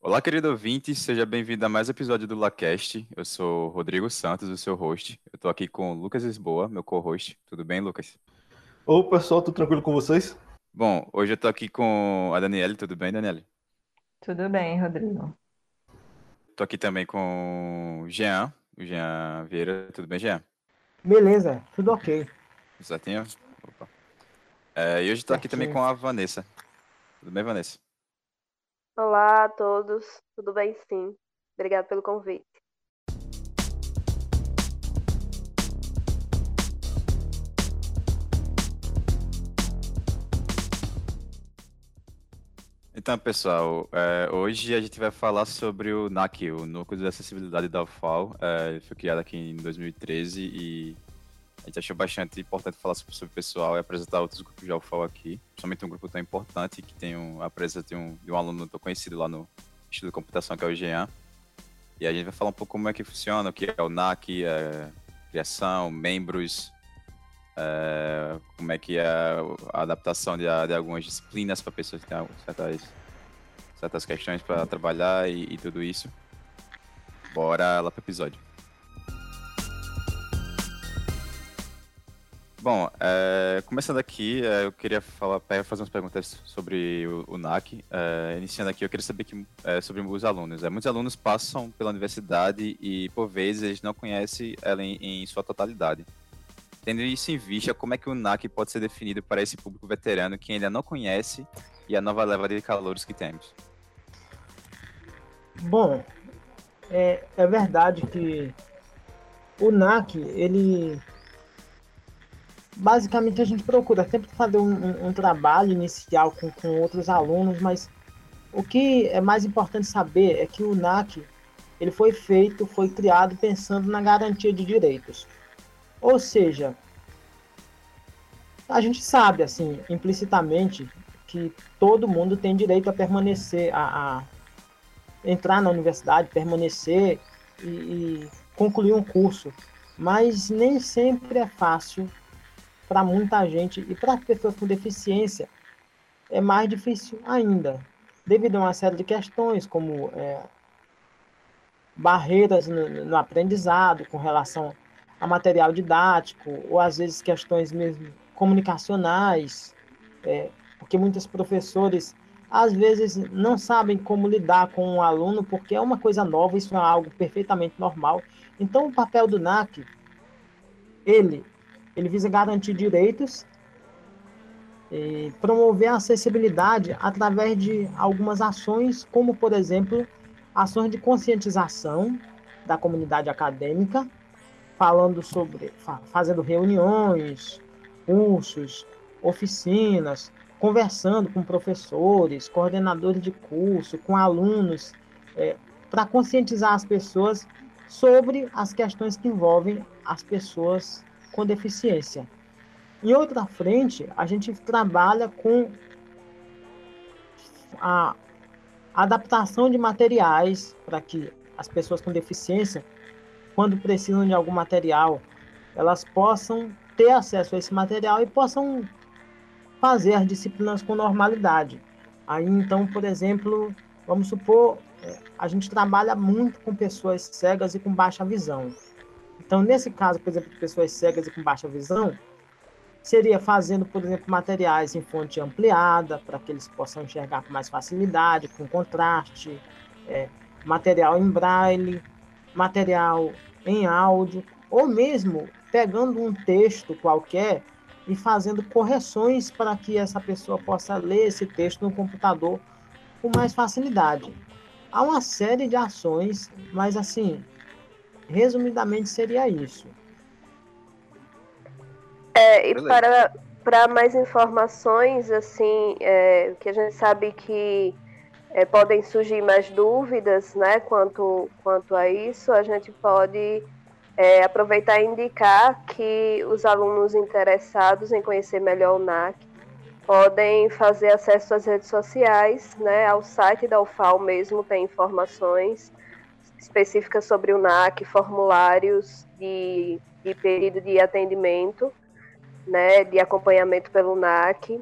Olá, querido ouvinte, seja bem-vindo a mais um episódio do LaCast. Eu sou Rodrigo Santos, o seu host. Eu tô aqui com o Lucas Lisboa, meu co-host. Tudo bem, Lucas? Ô, pessoal, tudo tranquilo com vocês? Bom, hoje eu tô aqui com a Daniele. Tudo bem, Daniele? Tudo bem, Rodrigo. Tô aqui também com o Jean, o Jean Vieira. Tudo bem, Jean? Beleza, tudo ok. Certinho? Opa. É, e hoje tô aqui também com a Vanessa. Tudo bem, Vanessa? Olá a todos, tudo bem sim? Obrigado pelo convite. Então, pessoal, é, hoje a gente vai falar sobre o NAC, o Núcleo de Acessibilidade da UFAL. É, foi criado aqui em 2013 e gente achou bastante importante falar sobre, o pessoal e apresentar outros grupos de UFAL aqui, principalmente um grupo tão importante que tem um, a presença de um, de um aluno tão conhecido lá no Instituto de Computação, que é o Jean. E a gente vai falar um pouco como é que funciona, o que é o NAC, é, criação, membros, é, como é que é a adaptação de, de algumas disciplinas para pessoas que têm certas, certas questões para trabalhar e, e tudo isso. Bora lá para o episódio. Bom, é, começando aqui, é, eu queria falar, fazer umas perguntas sobre o, o NAC. É, iniciando aqui, eu queria saber que, é, sobre os alunos. É, muitos alunos passam pela universidade e, por vezes, eles não conhecem ela em, em sua totalidade. Tendo isso em vista, como é que o NAC pode ser definido para esse público veterano que ainda não conhece e a nova leva de calouros que temos? Bom, é, é verdade que o NAC, ele. Basicamente a gente procura sempre fazer um, um- um trabalho inicial com, com outros alunos, mas o que é mais importante saber é que o NAC ele foi feito, foi criado pensando na garantia de direitos. Ou seja, a gente sabe, assim, implicitamente, que todo mundo tem direito a permanecer, a, a entrar na universidade, permanecer e, e concluir um curso. Mas nem sempre é fácil para muita gente e para pessoas com deficiência é mais difícil ainda, devido a uma série de questões como é, barreiras no, no aprendizado com relação a material didático ou às vezes questões mesmo comunicacionais, é, porque muitos professores às vezes não sabem como lidar com um aluno porque é uma coisa nova, isso é algo perfeitamente normal. Então o papel do NAC, ele, ele visa garantir direitos e promover a acessibilidade através de algumas ações, como por exemplo, ações de conscientização da comunidade acadêmica, falando sobre, fa- fazendo reuniões, cursos, oficinas, conversando com professores, coordenadores de curso, com alunos, para conscientizar as pessoas sobre as questões que envolvem as pessoas com deficiência. Em outra frente, a gente trabalha com a adaptação de materiais para que as pessoas com deficiência, quando precisam de algum material, elas possam ter acesso a esse material e possam fazer as disciplinas com normalidade. Aí, então, por exemplo, vamos supor, eh, a gente trabalha muito com pessoas cegas e com baixa visão. Então, nesse caso, por exemplo, de pessoas cegas e com baixa visão, seria fazendo, por exemplo, materiais em fonte ampliada, para que eles possam enxergar com mais facilidade, com contraste, eh, material em braille, material em áudio, ou mesmo pegando um texto qualquer e fazendo correções para que essa pessoa possa ler esse texto no computador com mais facilidade. Há uma série de ações, mas assim, resumidamente seria isso. É, e Beleza. para, para mais informações, assim, é, que a gente sabe que é, podem surgir mais dúvidas, né, quanto, quanto a isso, a gente pode é, aproveitar e indicar que os alunos interessados em conhecer melhor o NAC podem fazer acesso às redes sociais, né, ao site da UFAL mesmo tem informações específicas sobre o NAC, formulários de, de período de atendimento, né, de acompanhamento pelo NAC,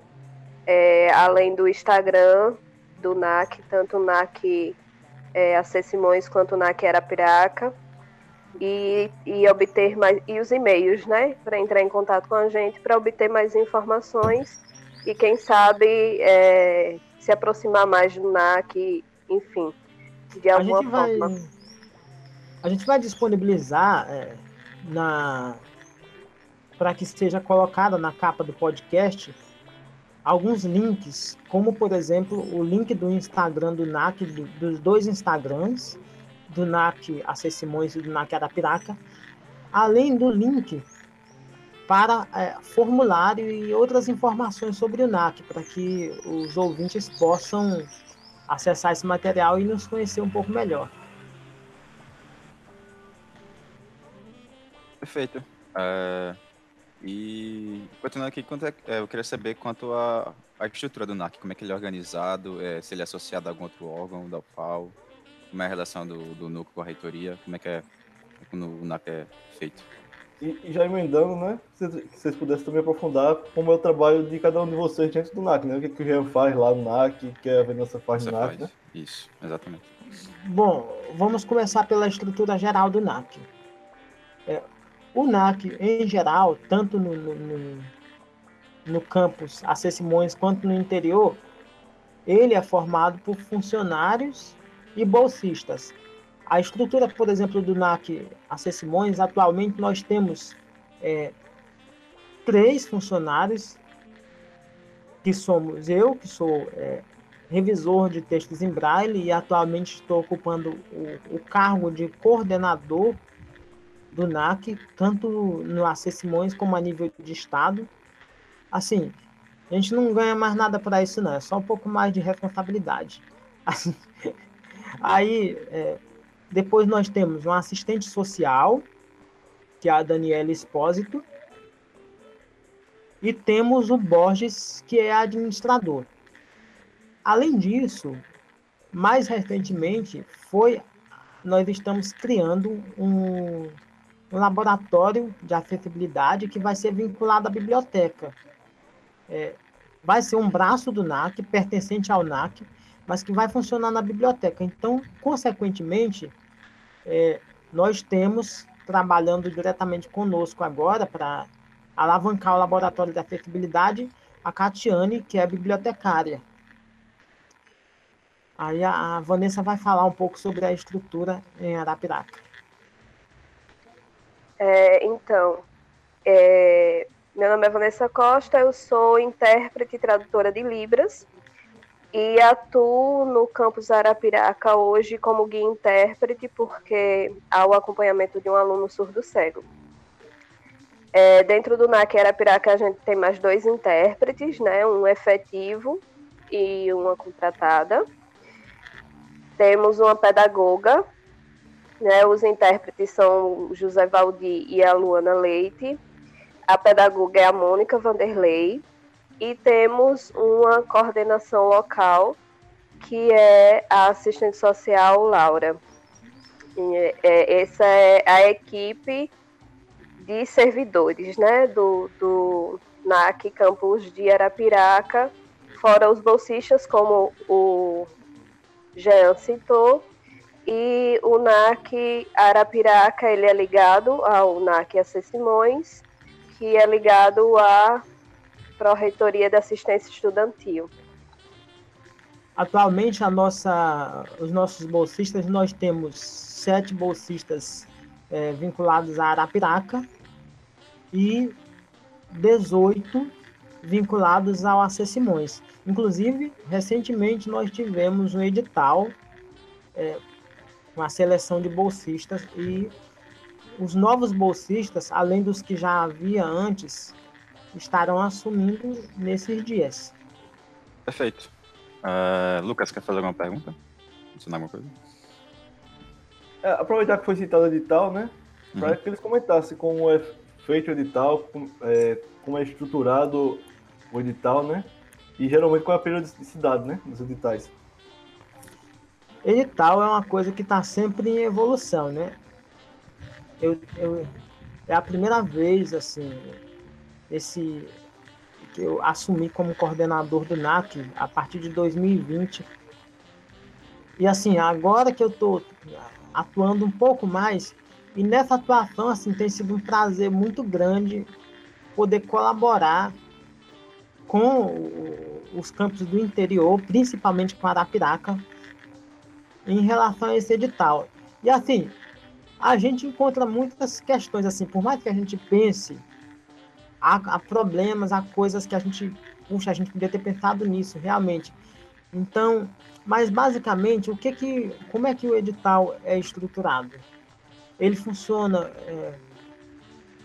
é, além do Instagram do NAC, tanto o NAC é, AC Simões quanto o NAC Arapiraca e, e obter mais e os e-mails, né, para entrar em contato com a gente para obter mais informações e quem sabe é, se aproximar mais do NAC, enfim, de alguma a gente vai, forma. A gente vai disponibilizar é, na para que seja colocada na capa do podcast alguns links, como por exemplo o link do Instagram do NAC, do, dos dois Instagrams, do NAC AC Simões e do NAC Arapiraca, além do link para é, formulário e outras informações sobre o NAC, para que os ouvintes possam acessar esse material e nos conhecer um pouco melhor. Perfeito. É, e continuando aqui, quanto é, é, eu queria saber quanto a, a estrutura do NAC, como é que ele é organizado, é, se ele é associado a algum outro órgão da UFAL, como é a relação do, do núcleo com a reitoria, como é que é como o NAC é feito. E, e já emendando, né, se vocês pudessem também aprofundar como é o trabalho de cada um de vocês dentro do NAC, né? O que, que o Jean faz lá no NAC, o que a Vanessa faz Você no NAC, faz. né? Isso, exatamente. Bom, vamos começar pela estrutura geral do NAC. O NAC, em geral, tanto no, no, no, no campus AC Simões quanto no interior, ele é formado por funcionários e bolsistas. A estrutura, por exemplo, do NAC AC Simões, atualmente nós temos é, três funcionários, que somos eu, que sou é, revisor de textos em braille e atualmente estou ocupando o, o cargo de coordenador do NAC, tanto no AC Simões como a nível de estado. Assim, a gente não ganha mais nada para isso, não, é só um pouco mais de responsabilidade. Assim, aí, é, depois nós temos um assistente social, que é a Daniela Espósito, e temos o Borges, que é administrador. Além disso, mais recentemente, foi nós estamos criando um, um laboratório de acessibilidade que vai ser vinculado à biblioteca. É, vai ser um braço do NAC, pertencente ao NAC, mas que vai funcionar na biblioteca. Então, consequentemente, é, nós temos trabalhando diretamente conosco agora para alavancar o laboratório de acessibilidade a Catiane, que é bibliotecária. Aí a, Vanessa vai falar um pouco sobre a estrutura em Arapiraca. É, então, é, meu nome é Vanessa Costa, eu sou intérprete e tradutora de Libras e atuo no campus Arapiraca hoje como guia intérprete, porque há o acompanhamento de um aluno surdo-cego. É, dentro do NAC Arapiraca, a gente tem mais dois intérpretes, né, um efetivo e uma contratada. Temos uma pedagoga, né, os intérpretes são José Valdir e a Luana Leite. A pedagoga é a Mônica Vanderlei. E temos uma coordenação local, que é a assistente social Laura. E, é, essa é a equipe de servidores né, do, do NAC Campus de Arapiraca, fora os bolsistas, como o Jean citou, e o NAC Arapiraca ele é ligado ao NAC AC Simões, que é ligado à Pró-Reitoria da Assistência Estudantil. Atualmente, a nossa, os nossos bolsistas, nós temos sete bolsistas é, vinculados a Arapiraca e 18 vinculados ao AC Simões. Inclusive, recentemente nós tivemos um edital, é, uma seleção de bolsistas e os novos bolsistas, além dos que já havia antes, estarão assumindo nesses dias. Perfeito. Uh, Lucas, quer fazer alguma pergunta? Ensinar alguma coisa? É, aproveitar que foi citado o edital, né? Para Uhum. que eles comentassem como é feito o edital, como é, como é estruturado o edital, né? E geralmente qual é a periodicidade, né? Dos editais. Edital é uma coisa que está sempre em evolução, né? Eu, eu, é a primeira vez, assim, esse que eu assumi como coordenador do NAC a partir de 2020. E assim, agora que eu estou atuando um pouco mais, e nessa atuação assim tem sido um prazer muito grande poder colaborar com os campos do interior, principalmente com Arapiraca, em relação a esse edital. E assim, a gente encontra muitas questões assim, por mais que a gente pense, há, há problemas, há coisas que a gente, puxa, a gente podia ter pensado nisso, realmente. Então, mas basicamente, o que que, como é que o edital é estruturado? Ele funciona é,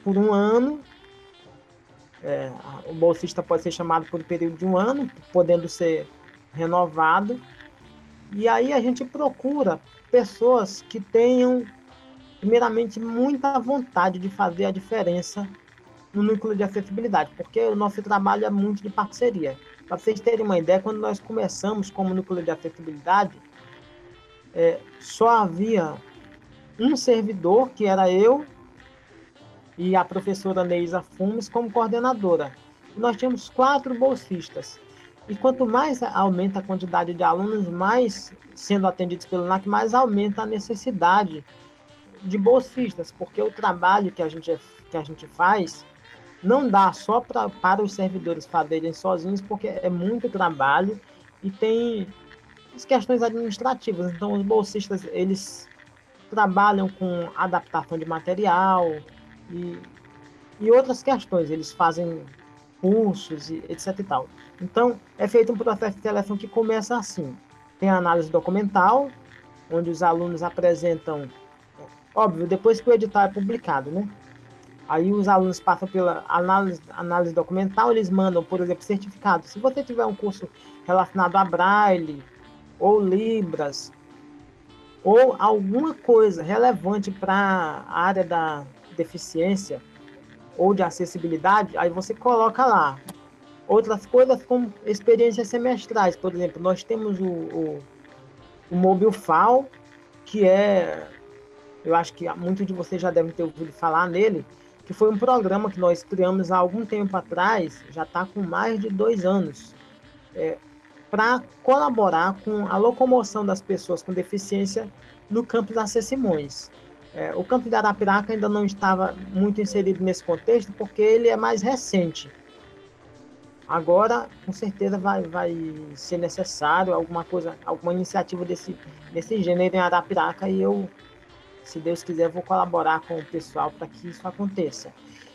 por um ano. É, o bolsista pode ser chamado por um período de um ano, podendo ser renovado. E aí a gente procura pessoas que tenham, primeiramente, muita vontade de fazer a diferença no núcleo de acessibilidade, porque o nosso trabalho é muito de parceria. Para vocês terem uma ideia, quando nós começamos como núcleo de acessibilidade, é, só havia um servidor, que era eu, e a professora Neisa Fumes como coordenadora. nós tínhamos quatro bolsistas. E quanto mais aumenta a quantidade de alunos, mais sendo atendidos pelo NAC, mais aumenta a necessidade de bolsistas, porque o trabalho que a gente, que a gente faz não dá só pra, para os servidores fazerem sozinhos, porque é muito trabalho e tem as questões administrativas. Então, os bolsistas, eles trabalham com adaptação de material e, e outras questões. Eles fazem cursos e etc e tal. Então, é feito um processo de seleção que começa assim. Tem a análise documental, onde os alunos apresentam, óbvio, depois que o edital é publicado, né? Aí os alunos passam pela análise, análise documental, eles mandam, por exemplo, certificado. Se você tiver um curso relacionado a Braille, ou Libras, ou alguma coisa relevante para a área da deficiência ou de acessibilidade, aí você coloca lá. Outras coisas como experiências semestrais, por exemplo, nós temos o, o, o Mobile FAO, que é, eu acho que muitos de vocês já devem ter ouvido falar nele, que foi um programa que nós criamos há algum tempo atrás, já está com mais de dois anos, é, para colaborar com a locomoção das pessoas com deficiência no campo da Simões. É, o campo de Arapiraca ainda não estava muito inserido nesse contexto, porque ele é mais recente. Agora, com certeza, vai, vai ser necessário alguma coisa, alguma iniciativa desse, desse gênero em Arapiraca e eu, se Deus quiser, vou colaborar com o pessoal para que isso aconteça.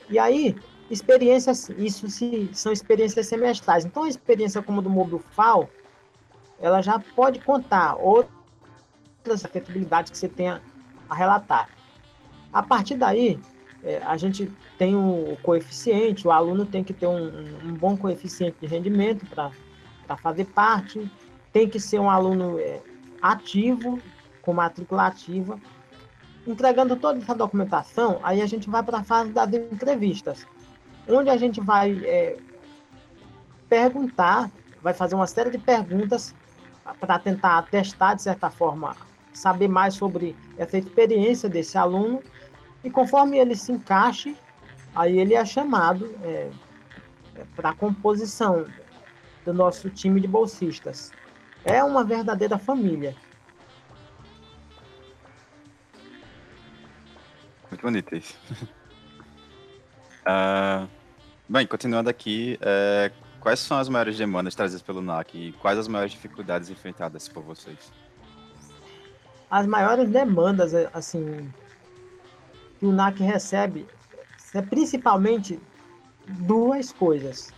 E aí, experiências, isso se, são experiências semestrais. Então, a experiência como do Mobile FAO, ela já pode contar outras acessibilidades que você tenha a relatar. A partir daí, é, a gente tem o coeficiente, o aluno tem que ter um, um bom coeficiente de rendimento para fazer parte, tem que ser um aluno é, ativo, com matrícula ativa. Entregando toda essa documentação, aí a gente vai para a fase das entrevistas onde a gente vai é, perguntar, vai fazer uma série de perguntas para tentar testar, de certa forma, saber mais sobre essa experiência desse aluno. E conforme ele se encaixe, aí ele é chamado é, é para a composição do nosso time de bolsistas. É uma verdadeira família. Muito bonito isso. uh, Bem, continuando aqui, é, quais são as maiores demandas trazidas pelo NAC e quais as maiores dificuldades enfrentadas por vocês? As maiores demandas, é, assim, que o NAC recebe é principalmente duas coisas.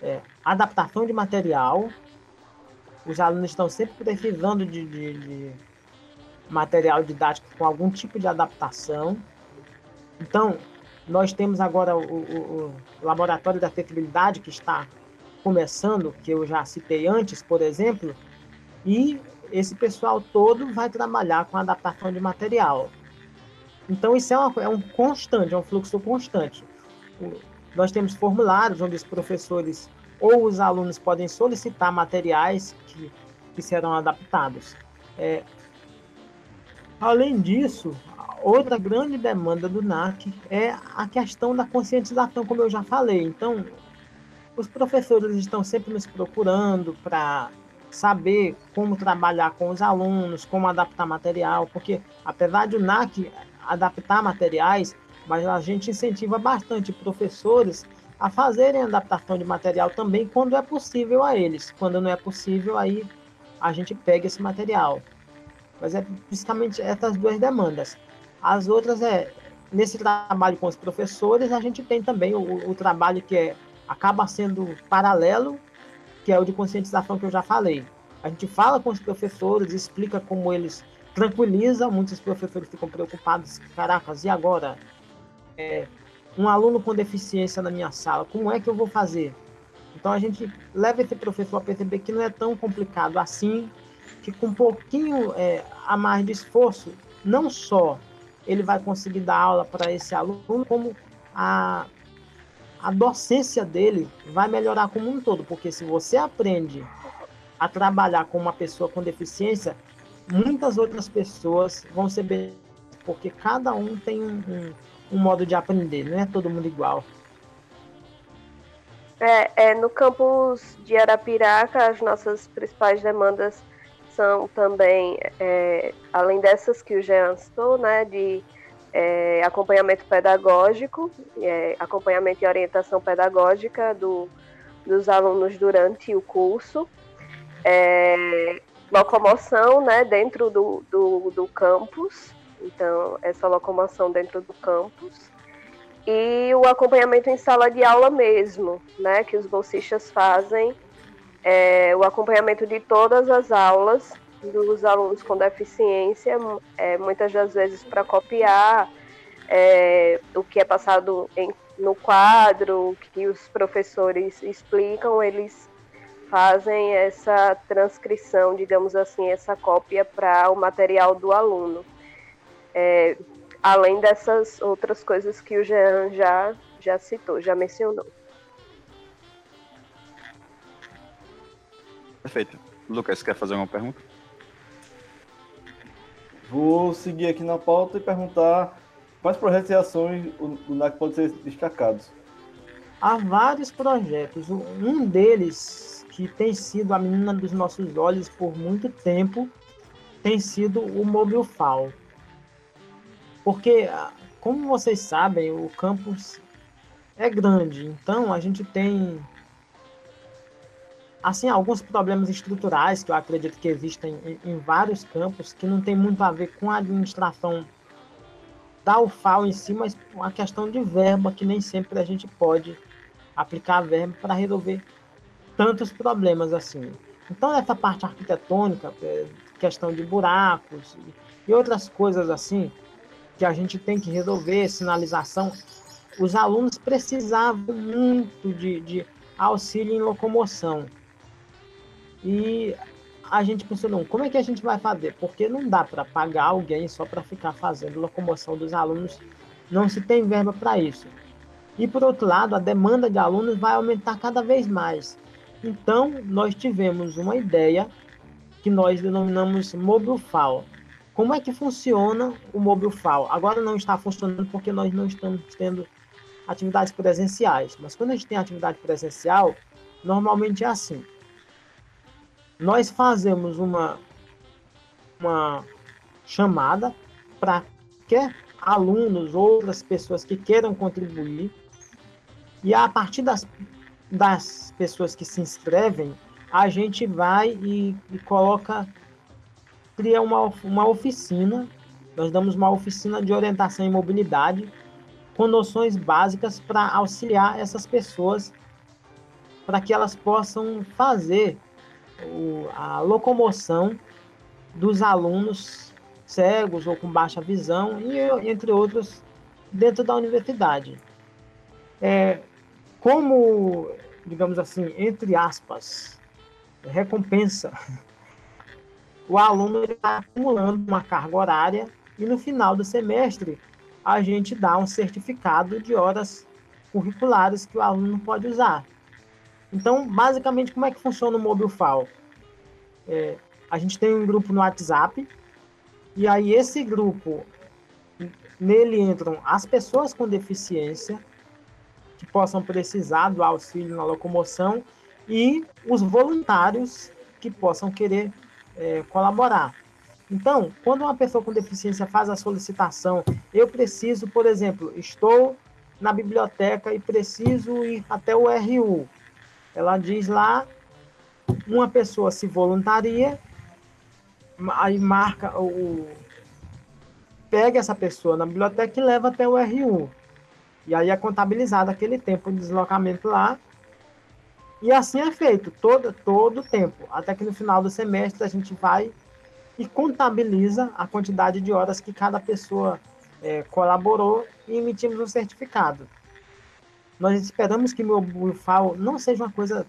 É, adaptação de material. Os alunos estão sempre precisando de, de, de material didático com algum tipo de adaptação. Então, nós temos agora o, o, o laboratório da acessibilidade que está começando, que eu já citei antes, por exemplo, e esse pessoal todo vai trabalhar com adaptação de material. Então, isso é, uma, é um constante, é um fluxo constante. Nós temos formulários onde os professores ou os alunos podem solicitar materiais que, que serão adaptados. É, além disso, Outra grande demanda do NAC é a questão da conscientização, como eu já falei. Então, os professores estão sempre nos procurando para saber como trabalhar com os alunos, como adaptar material, porque apesar de o NAC adaptar materiais, mas a gente incentiva bastante professores a fazerem adaptação de material também quando é possível a eles. Quando não é possível, aí a gente pega esse material. Mas é principalmente essas duas demandas. As outras é nesse trabalho com os professores, a gente tem também o, o trabalho que é, acaba sendo paralelo que é o de conscientização que eu já falei. A gente fala com os professores, explica como eles tranquilizam, muitos professores ficam preocupados, caracas, e agora? É, um aluno com deficiência na minha sala, como é que eu vou fazer? Então a gente leva esse professor a perceber que não é tão complicado assim, que com um pouquinho é, a mais de esforço, não só ele vai conseguir dar aula para esse aluno, como a, a docência dele vai melhorar como um todo, porque se você aprende a trabalhar com uma pessoa com deficiência, muitas outras pessoas vão ser porque cada um tem um, um, um, modo de aprender, não é todo mundo igual. É, é, no campus de Arapiraca, as nossas principais demandas são também, é, além dessas que o Jean citou, né, de é, acompanhamento pedagógico, é, acompanhamento e orientação pedagógica do, dos alunos durante o curso, é, locomoção né, dentro do, do, do campus, então essa locomoção dentro do campus, e o acompanhamento em sala de aula mesmo, né, que os bolsistas fazem, é, o acompanhamento de todas as aulas dos alunos com deficiência, é, muitas das vezes para copiar é, o que é passado em, no quadro, que os professores explicam, eles fazem essa transcrição, digamos assim, essa cópia para o material do aluno. É, além dessas outras coisas que o Jean já, já citou, já mencionou. Perfeito. Lucas, quer fazer uma pergunta? Vou seguir aqui na pauta e perguntar quais projetos e ações o, NAC pode ser destacados. Há vários projetos. Um deles, que tem sido a menina dos nossos olhos por muito tempo, tem sido o Mobilfal. Porque, como vocês sabem, o campus é grande, então a gente tem assim, alguns problemas estruturais que eu acredito que existem em, em, vários campos, que não tem muito a ver com a administração da UFAO em si, mas uma questão de verba, que nem sempre a gente pode aplicar verba para resolver tantos problemas assim. Então, essa parte arquitetônica, é, questão de buracos e outras coisas assim, que a gente tem que resolver, sinalização, os alunos precisavam muito de, de auxílio em locomoção. E a gente pensou, não, como é que a gente vai fazer? Porque não dá para pagar alguém só para ficar fazendo locomoção dos alunos, não se tem verba para isso. E por outro lado, a demanda de alunos vai aumentar cada vez mais. Então, nós tivemos uma ideia que nós denominamos MobileFAO. Como é que funciona o MobileFAO? Agora não está funcionando porque nós não estamos tendo atividades presenciais. Mas quando a gente tem atividade presencial, normalmente é assim nós fazemos uma, uma chamada para que alunos, outras pessoas que queiram contribuir, e a partir das, das pessoas que se inscrevem, a gente vai e, e coloca, cria uma, uma oficina, nós damos uma oficina de orientação e mobilidade, com noções básicas para auxiliar essas pessoas, para que elas possam fazer o, a locomoção dos alunos cegos ou com baixa visão, e entre outros, dentro da universidade. É, como, digamos assim, entre aspas, recompensa, o aluno está acumulando uma carga horária e no final do semestre a gente dá um certificado de horas curriculares que o aluno pode usar. Então, basicamente, como é que funciona o MobileFAO? É, a gente tem um grupo no WhatsApp, e aí esse grupo, nele entram as pessoas com deficiência, que possam precisar do auxílio na locomoção, e os voluntários que possam querer é, colaborar. Então, quando uma pessoa com deficiência faz a solicitação, eu preciso, por exemplo, estou na biblioteca e preciso ir até o RU. Ela diz lá, uma pessoa se voluntaria, aí marca o. pega essa pessoa na biblioteca e leva até o RU. E aí é contabilizado aquele tempo de deslocamento lá. E assim é feito, todo, todo o tempo. Até que no final do semestre a gente vai e contabiliza a quantidade de horas que cada pessoa é, colaborou e emitimos um certificado. Nós esperamos que meu BUFAL não seja uma coisa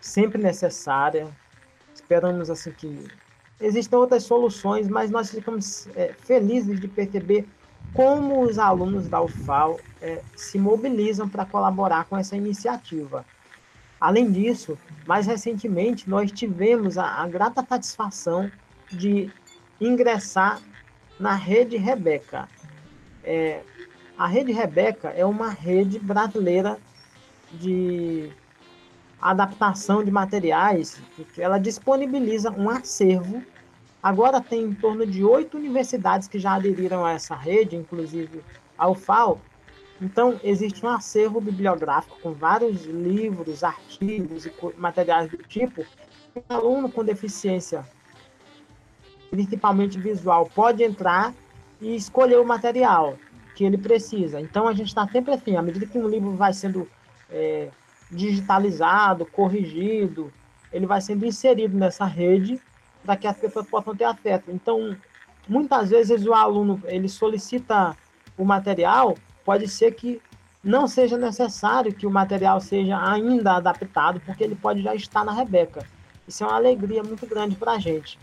sempre necessária. Esperamos assim que existam outras soluções, mas nós ficamos é, felizes de perceber como os alunos da UFAL é, se mobilizam para colaborar com essa iniciativa. Além disso, mais recentemente, nós tivemos a, a grata satisfação de ingressar na rede Rebeca. É, a rede Rebeca é uma rede brasileira de adaptação de materiais, que ela disponibiliza um acervo. Agora tem em torno de oito universidades que já aderiram a essa rede, inclusive a UFAL. Então, existe um acervo bibliográfico com vários livros, artigos e materiais do tipo. O aluno com deficiência principalmente visual, pode entrar e escolher o material que ele precisa. Então a gente está sempre assim, à medida que um livro vai sendo é, digitalizado, corrigido, ele vai sendo inserido nessa rede para que as pessoas possam ter acesso. Então, muitas vezes o aluno ele solicita o material, pode ser que não seja necessário que o material seja ainda adaptado, porque ele pode já estar na Rebeca. Isso é uma alegria muito grande para a gente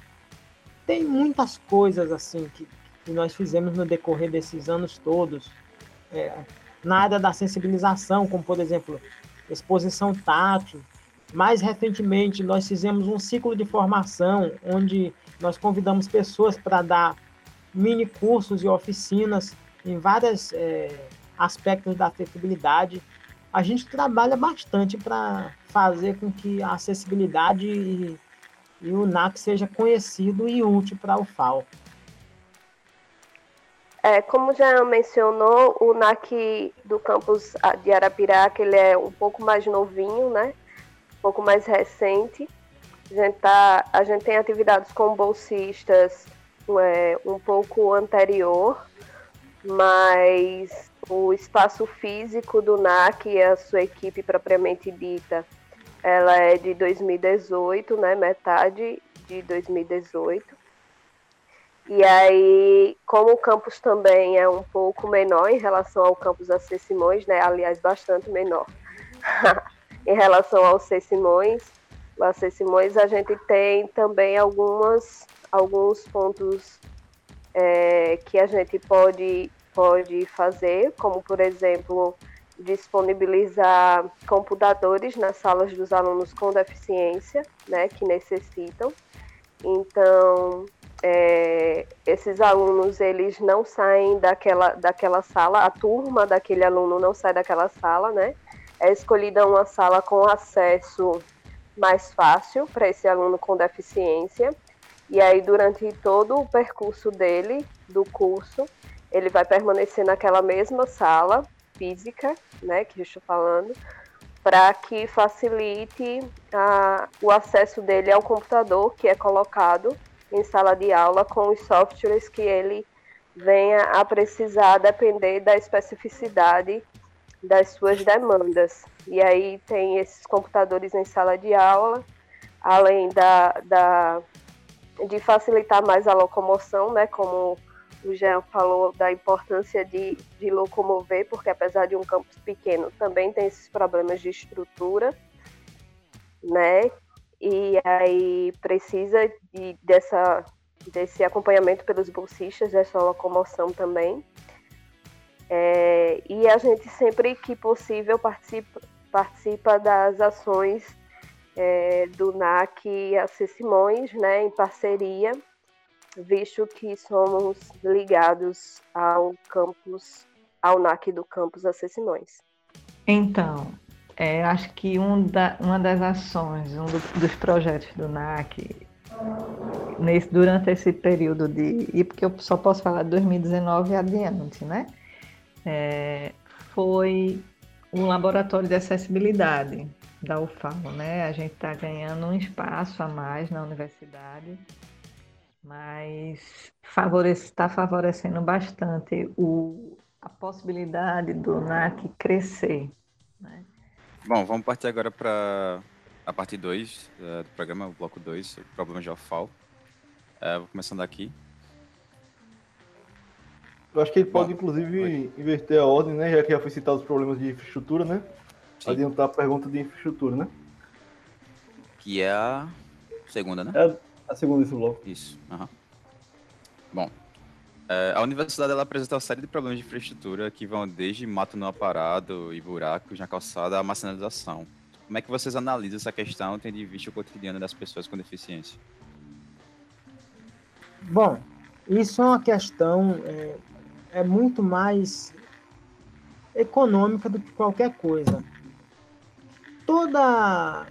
tem muitas coisas assim que, que nós fizemos no decorrer desses anos todos. É, na área da sensibilização, como por exemplo, exposição tátil. Mais recentemente, nós fizemos um ciclo de formação onde nós convidamos pessoas para dar mini cursos e oficinas em vários é, aspectos da acessibilidade. A gente trabalha bastante para fazer com que a acessibilidade e e o NAC seja conhecido e útil para o FAO. É, como já mencionou, o NAC do campus de Arapiraca ele é um pouco mais novinho, né? Um pouco mais recente. A gente, tá, a gente tem atividades com bolsistas é, um pouco anterior, mas o espaço físico do NAC e a sua equipe propriamente dita ela é de 2018, né? Metade de 2018. E aí, como o campus também é um pouco menor em relação ao campus da C. Simões, né? Aliás, bastante menor em relação ao C. Simões, o C. Simões, a gente tem também algumas, alguns pontos é, que a gente pode, pode fazer, como por exemplo disponibilizar computadores nas salas dos alunos com deficiência, né, que necessitam. Então, é, esses alunos eles não saem daquela, daquela sala, a turma daquele aluno não sai daquela sala, né? É escolhida uma sala com acesso mais fácil para esse aluno com deficiência. E aí, durante todo o percurso dele, do curso, ele vai permanecer naquela mesma sala, física, né, que eu estou falando, para que facilite a, o acesso dele ao computador que é colocado em sala de aula com os softwares que ele venha a precisar depender da especificidade das suas demandas. E aí tem esses computadores em sala de aula, além da, da de facilitar mais a locomoção, né, como o Jean falou da importância de, de locomover, porque apesar de um campus pequeno, também tem esses problemas de estrutura, né? E aí precisa de, dessa, desse acompanhamento pelos bolsistas, dessa locomoção também. É, e a gente sempre que possível participa, participa das ações é, do NAC e a C. Simões, né, em parceria, visto que somos ligados ao campus, ao NAC do campus AC Simões. Então, É, acho que um da, uma das ações, um do, dos projetos do NAC, nesse, durante esse período de. E porque eu só posso falar de 2019 adiante, né? É, foi um laboratório de acessibilidade da UFAL, né? A gente está ganhando um espaço a mais na universidade, mas está favorece, tá favorecendo bastante o, a possibilidade do NAC crescer. Né? Bom, vamos partir agora para a parte 2 uh, eh, do programa, o bloco 2, problemas de OFAL. Uh, vou começando aqui. Eu acho que ele pode, Bom, inclusive, inverter a ordem, né? Já que já foi citado os problemas de infraestrutura, né? Sim. Adiantar a pergunta de infraestrutura, né? Que é a segunda, né? É a segunda desse bloco. Isso. Uhum. Bom, é, a universidade ela apresenta uma série de problemas de infraestrutura que vão desde mato no aparado e buracos na calçada à marginalização. Como é que vocês analisam essa questão, tendo em vista o cotidiano das pessoas com deficiência? Bom, isso é uma questão é, é muito mais econômica do que qualquer coisa. Toda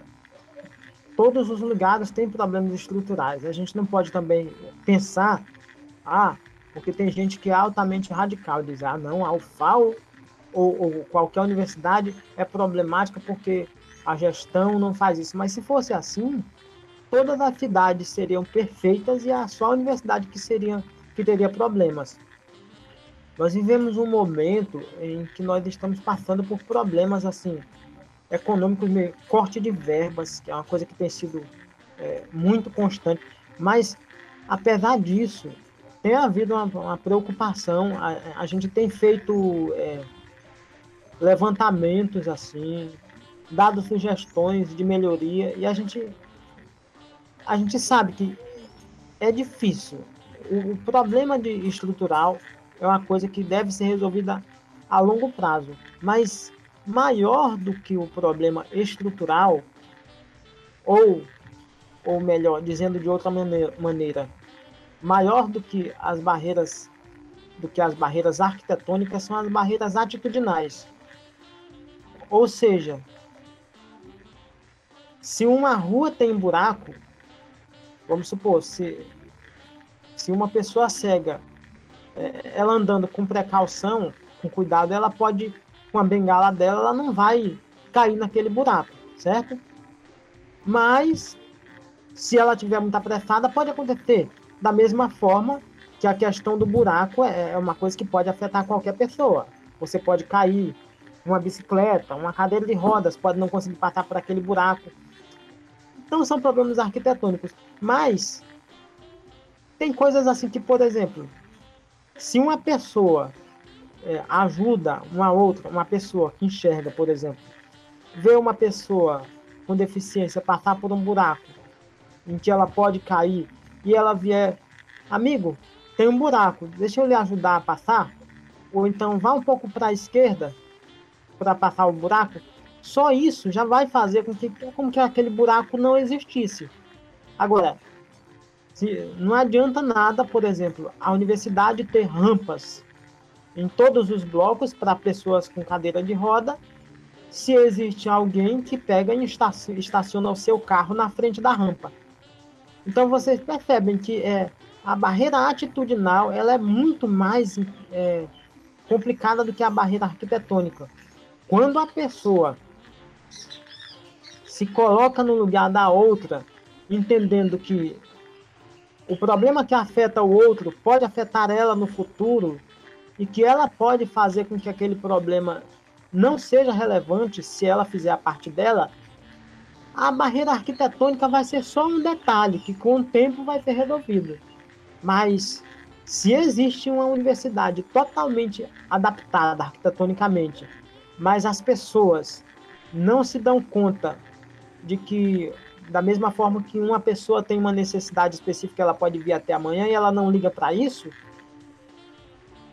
todos os lugares têm problemas estruturais. A gente não pode também pensar, ah, porque tem gente que é altamente radical, diz, ah, não, a UFAO ou, ou qualquer universidade é problemática porque a gestão não faz isso. Mas se fosse assim, todas as cidades seriam perfeitas e a só a universidade que seria que teria problemas. Nós vivemos um momento em que nós estamos passando por problemas assim econômicos, corte de verbas, que é uma coisa que tem sido é, muito constante. Mas apesar disso, tem havido uma, uma preocupação. A, a, gente tem feito é, levantamentos assim, dado sugestões de melhoria e a gente a gente sabe que é difícil. O, o problema de estrutural é uma coisa que deve ser resolvida a longo prazo, mas maior do que o problema estrutural ou ou melhor, dizendo de outra maneira, maior do que as barreiras do que as barreiras arquitetônicas são as barreiras atitudinais. Ou seja, se uma rua tem buraco, vamos supor, se, se uma pessoa cega, é, ela andando com precaução, com cuidado, ela pode, com a bengala dela, ela não vai cair naquele buraco, certo? Mas, se ela tiver muito apressada, pode acontecer da mesma forma que a questão do buraco é, é uma coisa que pode afetar qualquer pessoa. Você pode cair, uma bicicleta, uma cadeira de rodas pode não conseguir passar por aquele buraco. Então são problemas arquitetônicos. Mas tem coisas assim que, por exemplo, se uma pessoa é, ajuda uma outra, uma pessoa que enxerga, por exemplo, vê uma pessoa com deficiência passar por um buraco em que ela pode cair e ela vier, amigo, tem um buraco, deixa eu lhe ajudar a passar, ou então vá um pouco para a esquerda para passar o buraco, só isso já vai fazer com que, com que aquele buraco não existisse. Agora, se, não adianta nada, por exemplo, a universidade ter rampas em todos os blocos para pessoas com cadeira de roda, se existe alguém que pega e estaciona o seu carro na frente da rampa. Então vocês percebem que é, a barreira atitudinal ela é muito mais é, complicada do que a barreira arquitetônica. Quando a pessoa se coloca no lugar da outra, entendendo que o problema que afeta o outro pode afetar ela no futuro e que ela pode fazer com que aquele problema não seja relevante se ela fizer a parte dela, a barreira arquitetônica vai ser só um detalhe que com o tempo vai ser resolvido. Mas se existe uma universidade totalmente adaptada arquitetonicamente, mas as pessoas não se dão conta de que da mesma forma que uma pessoa tem uma necessidade específica, ela pode vir até amanhã e ela não liga para isso,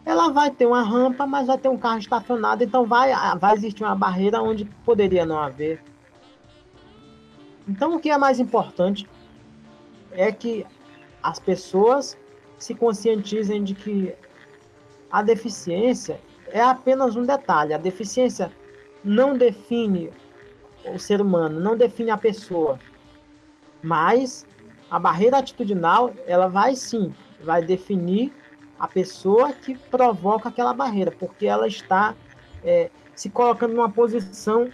ela vai ter uma rampa, mas vai ter um carro estacionado, então vai, vai existir uma barreira onde poderia não haver. Então, o que é mais importante é que as pessoas se conscientizem de que a deficiência é apenas um detalhe. A deficiência não define o ser humano, não define a pessoa. Mas a barreira atitudinal, ela vai sim, vai definir a pessoa que provoca aquela barreira, porque ela está é, se colocando numa posição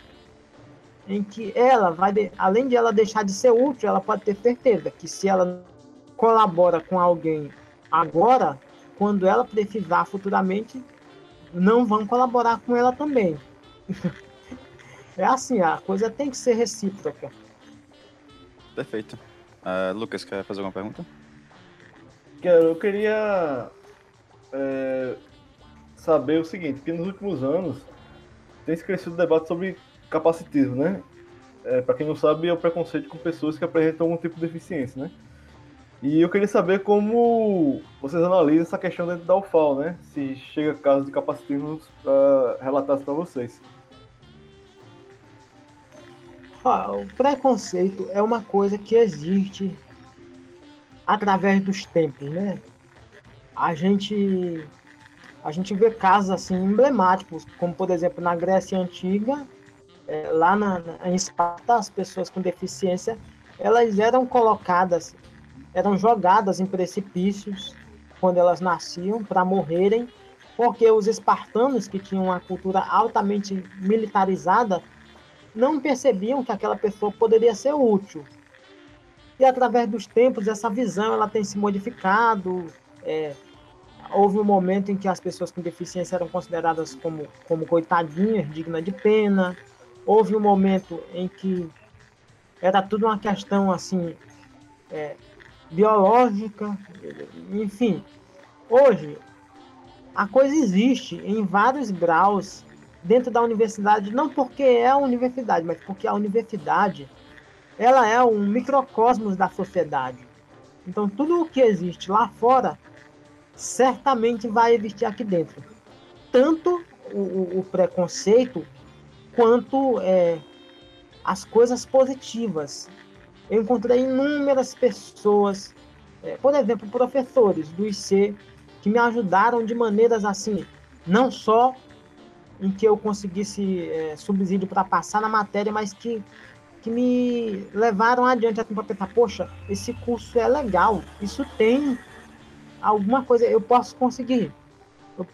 em que ela vai, de, além de ela deixar de ser útil, ela pode ter certeza que se ela colabora com alguém agora, quando ela precisar futuramente, não vão colaborar com ela também. é assim, a coisa tem que ser recíproca. Perfeito. Uh, Lucas, quer fazer alguma pergunta? Quero, eu queria é, saber o seguinte, que nos últimos anos tem se crescido o debate sobre capacitismo, né? É, Para quem não sabe, é o preconceito com pessoas que apresentam algum tipo de deficiência, né? E eu queria saber como vocês analisam essa questão dentro da UFAL, né? Se chega caso de capacitismo para relatar para vocês. Ah, o preconceito é uma coisa que existe através dos tempos, né? A gente a gente vê casos assim emblemáticos, como por exemplo na Grécia antiga, é, lá na, em Esparta, as pessoas com deficiência elas eram colocadas eram jogadas em precipícios quando elas nasciam para morrerem, porque os espartanos, que tinham uma cultura altamente militarizada, não percebiam que aquela pessoa poderia ser útil. E através dos tempos, essa visão ela tem se modificado. É, houve um momento em que as pessoas com deficiência eram consideradas como, como coitadinhas, dignas de pena. Houve um momento em que era tudo uma questão assim é, biológica, enfim. Hoje, a coisa existe em vários graus dentro da universidade, não porque é a universidade, mas porque a universidade ela é um microcosmos da sociedade. Então, tudo o que existe lá fora certamente vai existir aqui dentro. Tanto o, o preconceito quanto é, as coisas positivas eu encontrei inúmeras pessoas, é, por exemplo, professores do IC, que me ajudaram de maneiras assim, não só em que eu conseguisse é, subsídio para passar na matéria, mas que, que me levaram adiante assim, para pensar, poxa, esse curso é legal, isso tem alguma coisa, eu posso conseguir.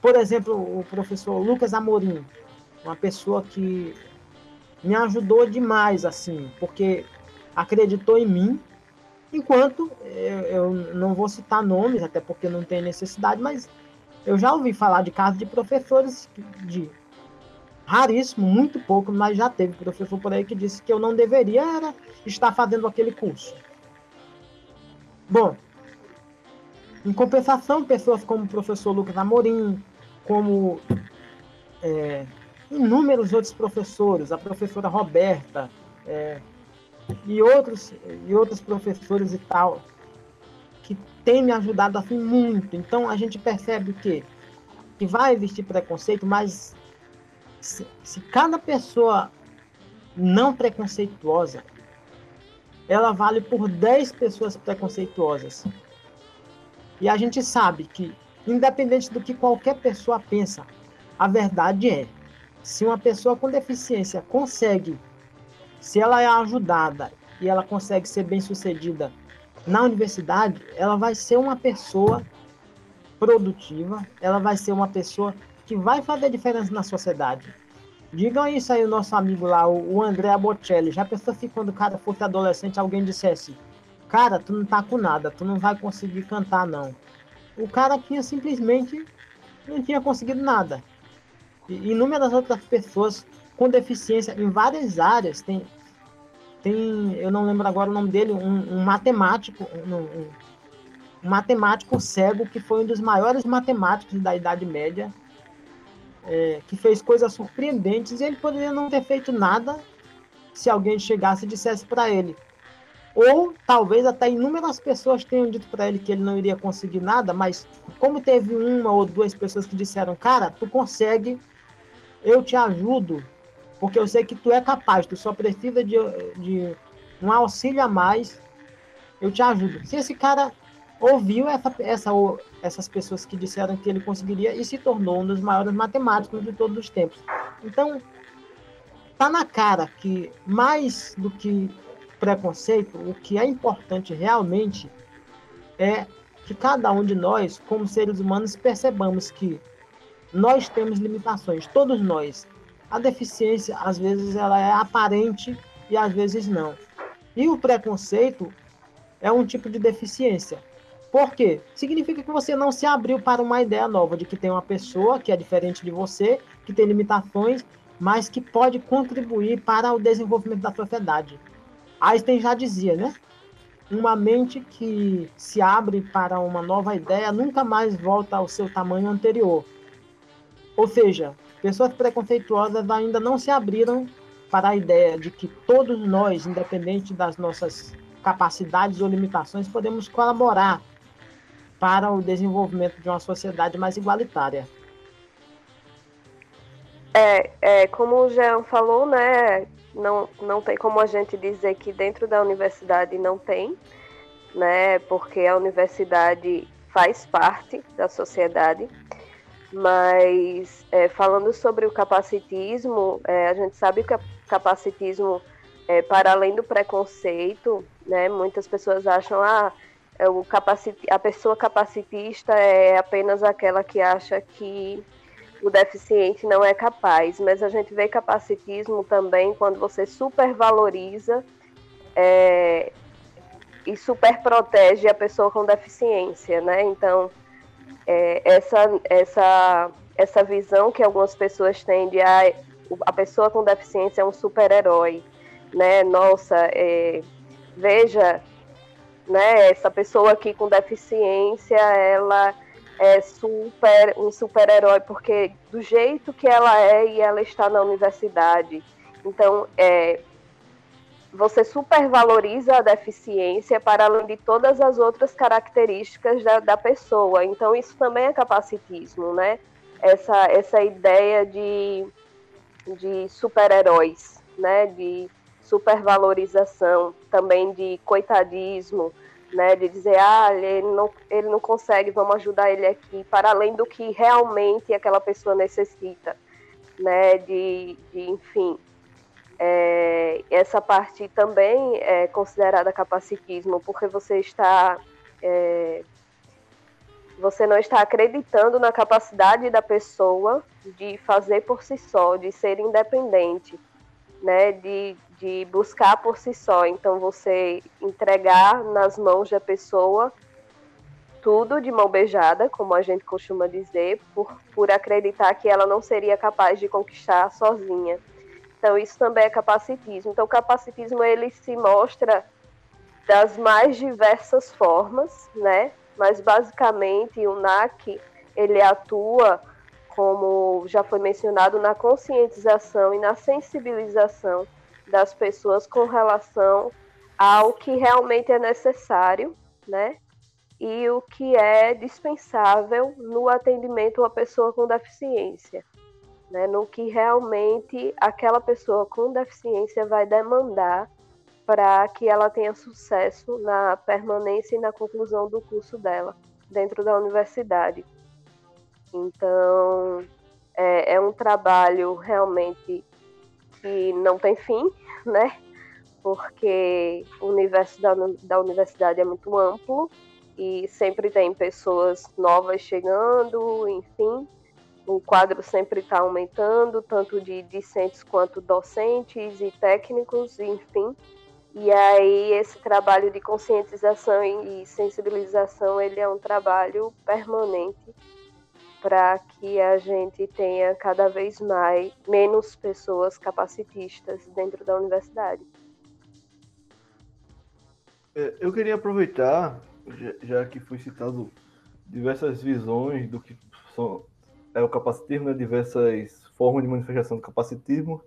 Por exemplo, o professor Lucas Amorim, uma pessoa que me ajudou demais, assim, porque acreditou em mim, enquanto eu, não vou citar nomes, até porque não tem necessidade, mas eu já ouvi falar de casos de professores de raríssimo, muito pouco, mas já teve professor por aí que disse que eu não deveria era estar fazendo aquele curso. Bom, em compensação, pessoas como o professor Lucas Amorim, como é, inúmeros outros professores, a professora Roberta, é, e outros e outros professores e tal que tem me ajudado assim muito. Então a gente percebe que que vai existir preconceito, mas se, se cada pessoa não preconceituosa ela vale por 10 pessoas preconceituosas. E a gente sabe que, independente do que qualquer pessoa pensa, a verdade é: se uma pessoa com deficiência consegue se ela é ajudada e ela consegue ser bem sucedida na universidade, ela vai ser uma pessoa produtiva, ela vai ser uma pessoa que vai fazer diferença na sociedade. Digam isso aí o nosso amigo lá, o André Bocelli. Já pensou se quando o cara fosse adolescente alguém dissesse cara, tu não tá com nada, tu não vai conseguir cantar não. O cara tinha simplesmente não tinha conseguido nada. E inúmeras outras pessoas com deficiência em várias áreas tem tem, eu não lembro agora o nome dele, um, um matemático, um, um, matemático cego que foi um dos maiores matemáticos da Idade Média, é, que fez coisas surpreendentes e ele poderia não ter feito nada se alguém chegasse e dissesse para ele. Ou talvez até inúmeras pessoas tenham dito para ele que ele não iria conseguir nada, mas como teve uma ou duas pessoas que disseram, cara, tu consegue, eu te ajudo, porque eu sei que tu é capaz, tu só precisa de, de um auxílio a mais, eu te ajudo. Se esse cara ouviu essa, essa, essas pessoas que disseram que ele conseguiria e se tornou um dos maiores matemáticos de todos os tempos. Então, tá na cara que mais do que preconceito, o que é importante realmente é que cada um de nós, como seres humanos, percebamos que nós temos limitações, todos nós. A deficiência, às vezes, ela é aparente e às vezes não. E o preconceito é um tipo de deficiência. Por quê? Significa que você não se abriu para uma ideia nova de que tem uma pessoa que é diferente de você, que tem limitações, mas que pode contribuir para o desenvolvimento da sociedade. Einstein já dizia, né? Uma mente que se abre para uma nova ideia nunca mais volta ao seu tamanho anterior. Ou seja, pessoas preconceituosas ainda não se abriram para a ideia de que todos nós, independente das nossas capacidades ou limitações, podemos colaborar para o desenvolvimento de uma sociedade mais igualitária. É, é como o Jean falou, né? não, não tem como a gente dizer que dentro da universidade não tem, né? Porque a universidade faz parte da sociedade. Mas é, falando sobre o capacitismo, é, a gente sabe que o capacitismo, é, para além do preconceito, né? Muitas pessoas acham ah, é o a pessoa capacitista é apenas aquela que acha que o deficiente não é capaz, mas a gente vê capacitismo também quando você supervaloriza é, e superprotege a pessoa com deficiência, né? Então, é, essa, essa, essa visão que algumas pessoas têm de ah, a pessoa com deficiência é um super-herói, né? Nossa, é, veja, né? Essa pessoa aqui com deficiência, ela é super um super-herói, porque do jeito que ela é e ela está na universidade. Então, é, você supervaloriza a deficiência para além de todas as outras características da, da pessoa. Então, isso também é capacitismo, né? Essa, essa ideia de, de super-heróis, né? De supervalorização, também de coitadismo né, de dizer, ah, ele não, ele não consegue, vamos ajudar ele aqui, para além do que realmente aquela pessoa necessita, né, de, de enfim, é, essa parte também é considerada capacitismo, porque você está, é, você não está acreditando na capacidade da pessoa de fazer por si só, de ser independente, né, de, de buscar por si só. Então, você entregar nas mãos da pessoa tudo de mão beijada, como a gente costuma dizer, por, por acreditar que ela não seria capaz de conquistar sozinha. Então, isso também é capacitismo. Então, o capacitismo ele se mostra das mais diversas formas, né? Mas basicamente o NAC ele atua como já foi mencionado na conscientização e na sensibilização das pessoas com relação ao que realmente é necessário, né? E o que é dispensável no atendimento a pessoa com deficiência, né? No que realmente aquela pessoa com deficiência vai demandar para que ela tenha sucesso na permanência e na conclusão do curso dela dentro da universidade. Então, é, é um trabalho realmente que não tem fim, né? Porque o universo da, da universidade é muito amplo e sempre tem pessoas novas chegando, enfim. O quadro sempre está aumentando, tanto de discentes quanto docentes e técnicos, enfim. E aí esse trabalho de conscientização e sensibilização, ele é um trabalho permanente para que a gente tenha cada vez mais menos pessoas capacitistas dentro da universidade. É, eu queria aproveitar, já que foi citado diversas visões do que são, é o capacitismo, né, diversas formas de manifestação do capacitismo,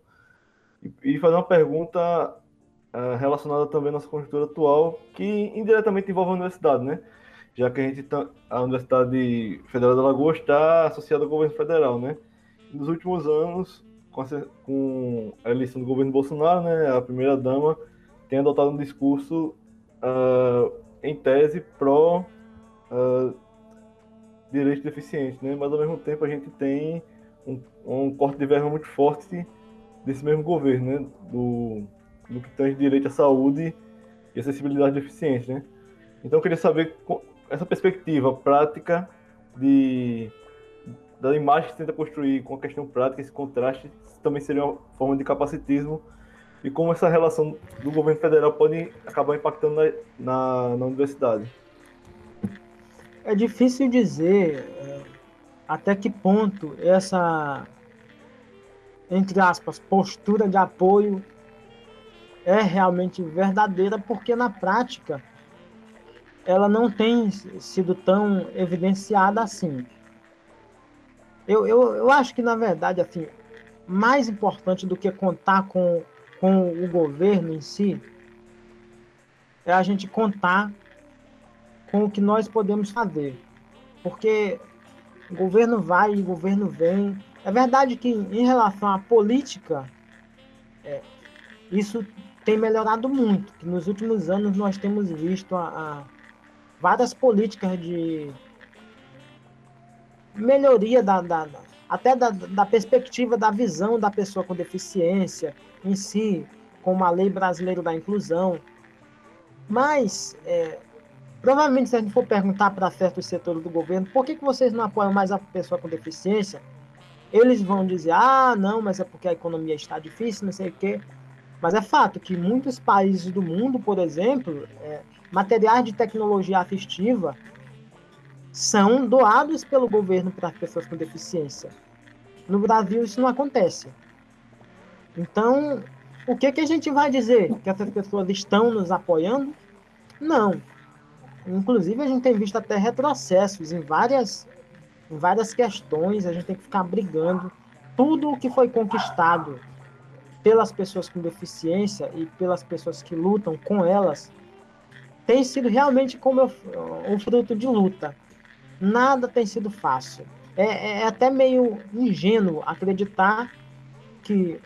e, e fazer uma pergunta uh, relacionada também à nossa conjuntura atual, que indiretamente envolve a universidade, né? já que a gente tá, a Universidade Federal da Lagoa está associada ao governo federal, né? Nos últimos anos, com a, com a eleição do governo Bolsonaro, né, a primeira dama tem adotado um discurso uh, em tese pró uh, direitos deficientes, né? Mas ao mesmo tempo a gente tem um, um corte de verba muito forte desse mesmo governo, né? Do, do que tange direito à saúde e acessibilidade de eficiência, né? Então eu queria saber essa perspectiva prática de da imagem que tenta construir com a questão prática, esse contraste também seria uma forma de capacitismo e como essa relação do governo federal pode acabar impactando na, na, na universidade. É difícil dizer é, até que ponto essa, entre aspas, postura de apoio é realmente verdadeira, porque na prática ela não tem sido tão evidenciada assim. Eu, eu, eu acho que, na verdade, assim, mais importante do que contar com, com o governo em si é a gente contar com o que nós podemos fazer. Porque o governo vai e o governo vem. É verdade que, em relação à política, é, isso tem melhorado muito. Que nos últimos anos nós temos visto a, a várias políticas de melhoria da, da, até da, da, perspectiva da visão da pessoa com deficiência em si, como a lei brasileira da inclusão. Mas, é, provavelmente, se a gente for perguntar para certos setores do governo por que, que vocês não apoiam mais a pessoa com deficiência, eles vão dizer: ah, não, mas é porque a economia está difícil, não sei o quê. Mas é fato que muitos países do mundo, por exemplo, é, materiais de tecnologia assistiva são doados pelo governo para as pessoas com deficiência. No Brasil isso não acontece. Então, o que, que a gente vai dizer? Que essas pessoas estão nos apoiando? Não. Inclusive, a gente tem visto até retrocessos em várias, em várias questões, a gente tem que ficar brigando. Tudo o que foi conquistado pelas pessoas com deficiência e pelas pessoas que lutam com elas tem sido realmente como um fruto de luta. Nada tem sido fácil. É, é até meio ingênuo acreditar que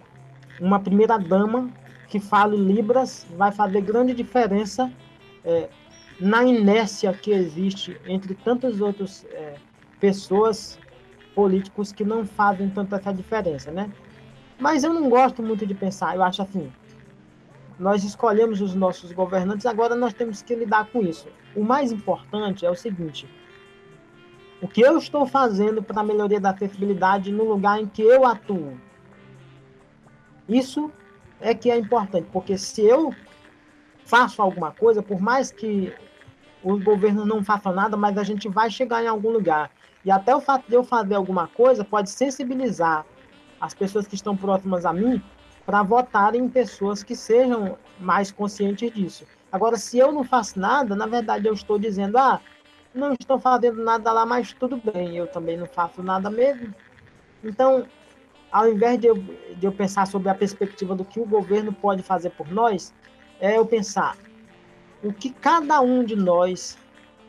uma primeira dama que fale Libras vai fazer grande diferença é, na inércia que existe entre tantas outras é, pessoas políticos que não fazem tanta essa diferença, né? Mas eu não gosto muito de pensar, eu acho assim, nós escolhemos os nossos governantes, agora nós temos que lidar com isso. O mais importante é o seguinte: o que eu estou fazendo para a melhoria da acessibilidade no lugar em que eu atuo? Isso é que é importante, porque se eu faço alguma coisa, por mais que o governo não faça nada, mas a gente vai chegar em algum lugar. E até o fato de eu fazer alguma coisa pode sensibilizar as pessoas que estão próximas a mim para votar em pessoas que sejam mais conscientes disso. Agora, se eu não faço nada, na verdade eu estou dizendo, ah, não estou fazendo nada lá, mas tudo bem, eu também não faço nada mesmo. Então, ao invés de eu, de eu pensar sobre a perspectiva do que o governo pode fazer por nós, é eu pensar o que cada um de nós,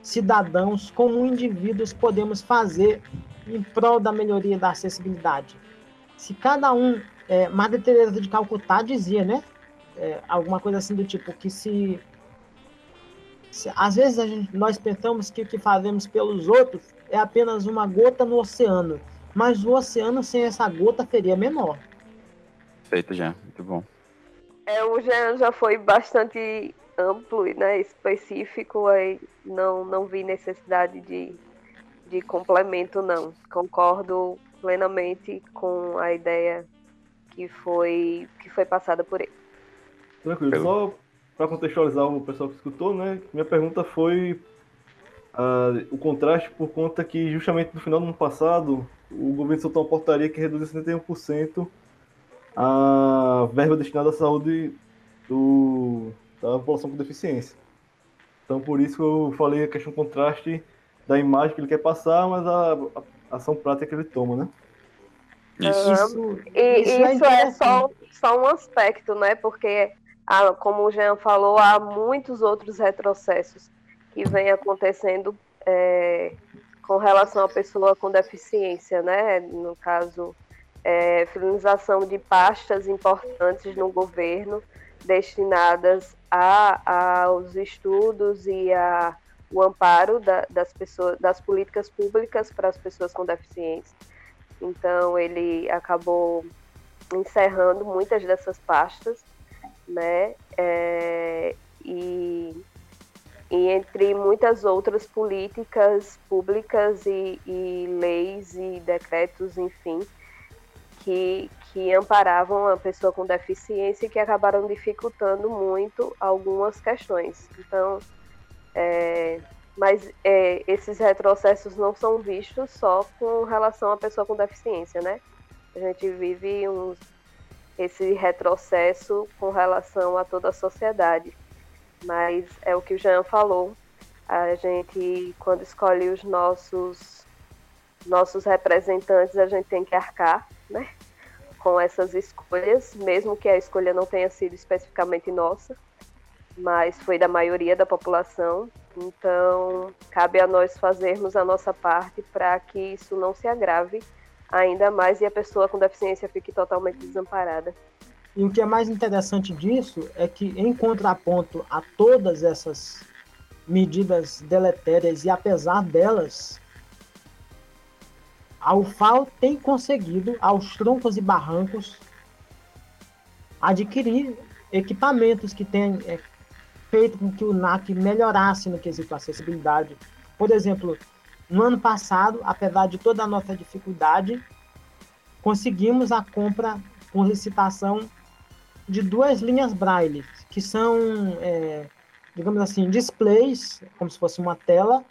cidadãos, como indivíduos, podemos fazer em prol da melhoria da acessibilidade. Se cada um é, Madre Teresa de Calcutá dizia, né? É, alguma coisa assim do tipo que se, se às vezes gente, nós pensamos que o que fazemos pelos outros é apenas uma gota no oceano, mas o oceano sem essa gota seria menor. Feito já, muito bom. É, o Jean já foi bastante amplo e né, específico, aí não, não vi necessidade de, de complemento, não. Concordo plenamente com a ideia que foi, que foi passada por ele. Tranquilo. Só para contextualizar o pessoal que escutou, né? Minha pergunta foi uh, o contraste por conta que justamente no final do ano passado o governo soltou uma portaria que reduziu 71% a verba destinada à saúde do, da população com deficiência. Então por isso eu falei a questão do contraste da imagem que ele quer passar, mas a, a ação prática que ele toma, né? Isso. Uhum. E isso, é isso é, é só, só um aspecto, né? Porque, como o Jean falou, há muitos outros retrocessos que vêm acontecendo é, com relação à pessoa com deficiência, né? No caso, é, finalização de pastas importantes no governo destinadas a, aos estudos e a, o amparo da, das pessoas, das políticas públicas para as pessoas com deficiência. Então ele acabou encerrando muitas dessas pastas, né? É, e, e, entre muitas outras políticas públicas e, e leis e decretos, enfim, que, que amparavam a pessoa com deficiência e que acabaram dificultando muito algumas questões. Então, é, mas é, esses retrocessos não são vistos só com relação à pessoa com deficiência, né? A gente vive esse retrocesso com relação a toda a sociedade. Mas é o que o Jean falou. A gente, quando escolhe os nossos, nossos representantes, a gente tem que arcar, né? Com essas escolhas, mesmo que a escolha não tenha sido especificamente nossa, mas foi da maioria da população. Então, cabe a nós fazermos a nossa parte para que isso não se agrave ainda mais e a pessoa com deficiência fique totalmente desamparada. E o que é mais interessante disso é que, em contraponto a todas essas medidas deletérias, e apesar delas, a UFAO tem conseguido, aos troncos e barrancos, adquirir equipamentos que têm é, feito com que o NAC melhorasse no quesito acessibilidade. Por exemplo, no ano passado, apesar de toda a nossa dificuldade, conseguimos a compra com licitação de duas linhas Braille, que são, é, digamos assim, displays, como se fosse uma tela,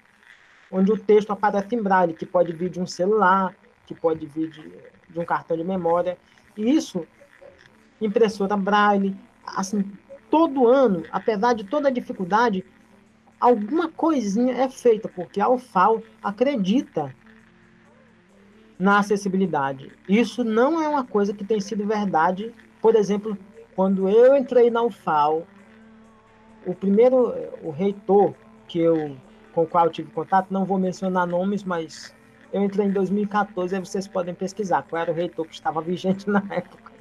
onde o texto aparece em Braille, que pode vir de um celular, que pode vir de, de um cartão de memória. E isso, impressora Braille, assim, todo ano, apesar de toda a dificuldade, alguma coisinha é feita, porque a UFAO acredita na acessibilidade. Isso não é uma coisa que tem sido verdade. Por exemplo, quando eu entrei na UFAO, o primeiro, o reitor que eu, com o qual eu tive contato, não vou mencionar nomes, mas eu entrei em 2014, aí vocês podem pesquisar qual era o reitor que estava vigente na época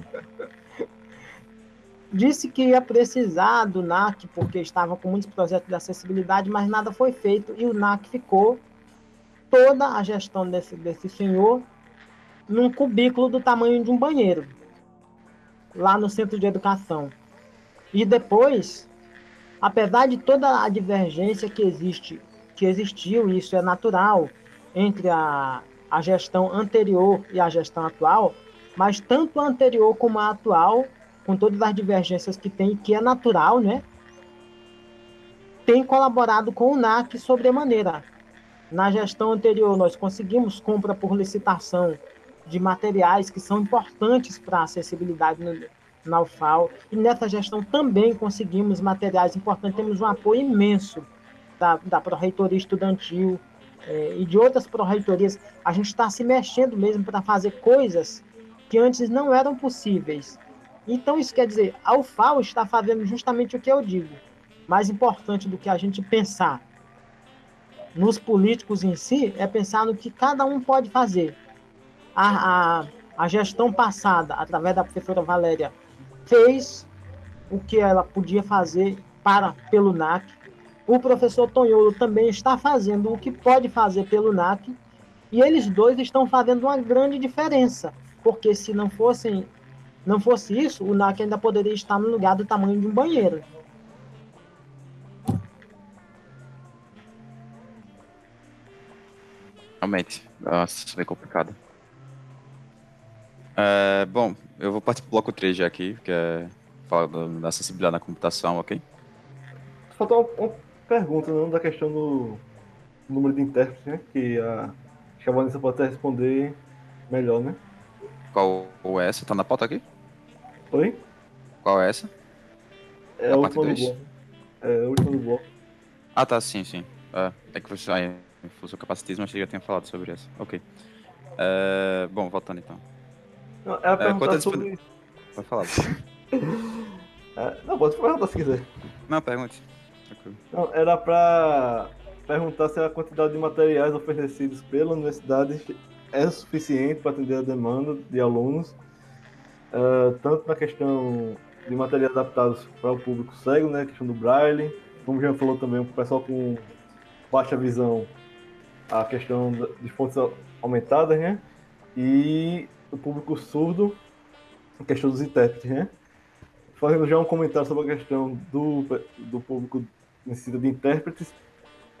disse que ia precisar do NAC porque estava com muitos projetos de acessibilidade, mas nada foi feito e o NAC ficou toda a gestão desse, desse senhor num cubículo do tamanho de um banheiro, lá no centro de educação. E depois, apesar de toda a divergência que existe, que existiu, e isso é natural, entre a, a gestão anterior e a gestão atual, mas tanto a anterior como a atual com todas as divergências que tem, que é natural, né? Tem colaborado com o NAC sobremaneira. Na gestão anterior, nós conseguimos compra por licitação de materiais que são importantes para a acessibilidade no, na UFAO. E nessa gestão também conseguimos materiais importantes. Temos um apoio imenso da, da Pró-Reitoria Estudantil eh, e de outras Pró-Reitorias. A gente está se mexendo mesmo para fazer coisas que antes não eram possíveis. Então, isso quer dizer, a UFAO está fazendo justamente o que eu digo. Mais importante do que a gente pensar nos políticos em si, é pensar no que cada um pode fazer. A, a, a gestão passada, através da professora Valéria, fez o que ela podia fazer para pelo NAC. O professor Tonholo também está fazendo o que pode fazer pelo NAC. E eles dois estão fazendo uma grande diferença. Porque se não fossem não fosse isso, o NAC ainda poderia estar no lugar do tamanho de um banheiro. Realmente, nossa, isso é complicado. É, bom, eu vou partir pro bloco 3 já aqui, que é falar da acessibilidade na computação, ok? Faltou uma pergunta não, da questão do número de intérpretes, né? Que a, que a Vanessa pode até responder melhor, né? Qual é essa? Tá na pauta aqui? Oi? Qual é essa? É a, a última do bloco. É a última do bloco. Ah, tá, sim, sim. É, é que você, ah, fosse o capacitismo, achei que já tinha falado sobre isso. Ok. É, bom, voltando então. Não, ela é, perguntar sobre... Pode falar. é, não, pode perguntar se quiser. Não, pergunte. Não, era pra perguntar se a quantidade de materiais oferecidos pela universidade é suficiente para atender a demanda de alunos uh, tanto na questão de materiais adaptados para o público cego, né, a questão do braille, como já falou também, o pessoal com baixa visão, a questão de fontes aumentadas, né, e o público surdo, a questão dos intérpretes, né? Fazendo já um comentário sobre a questão do, do público necessita de intérpretes.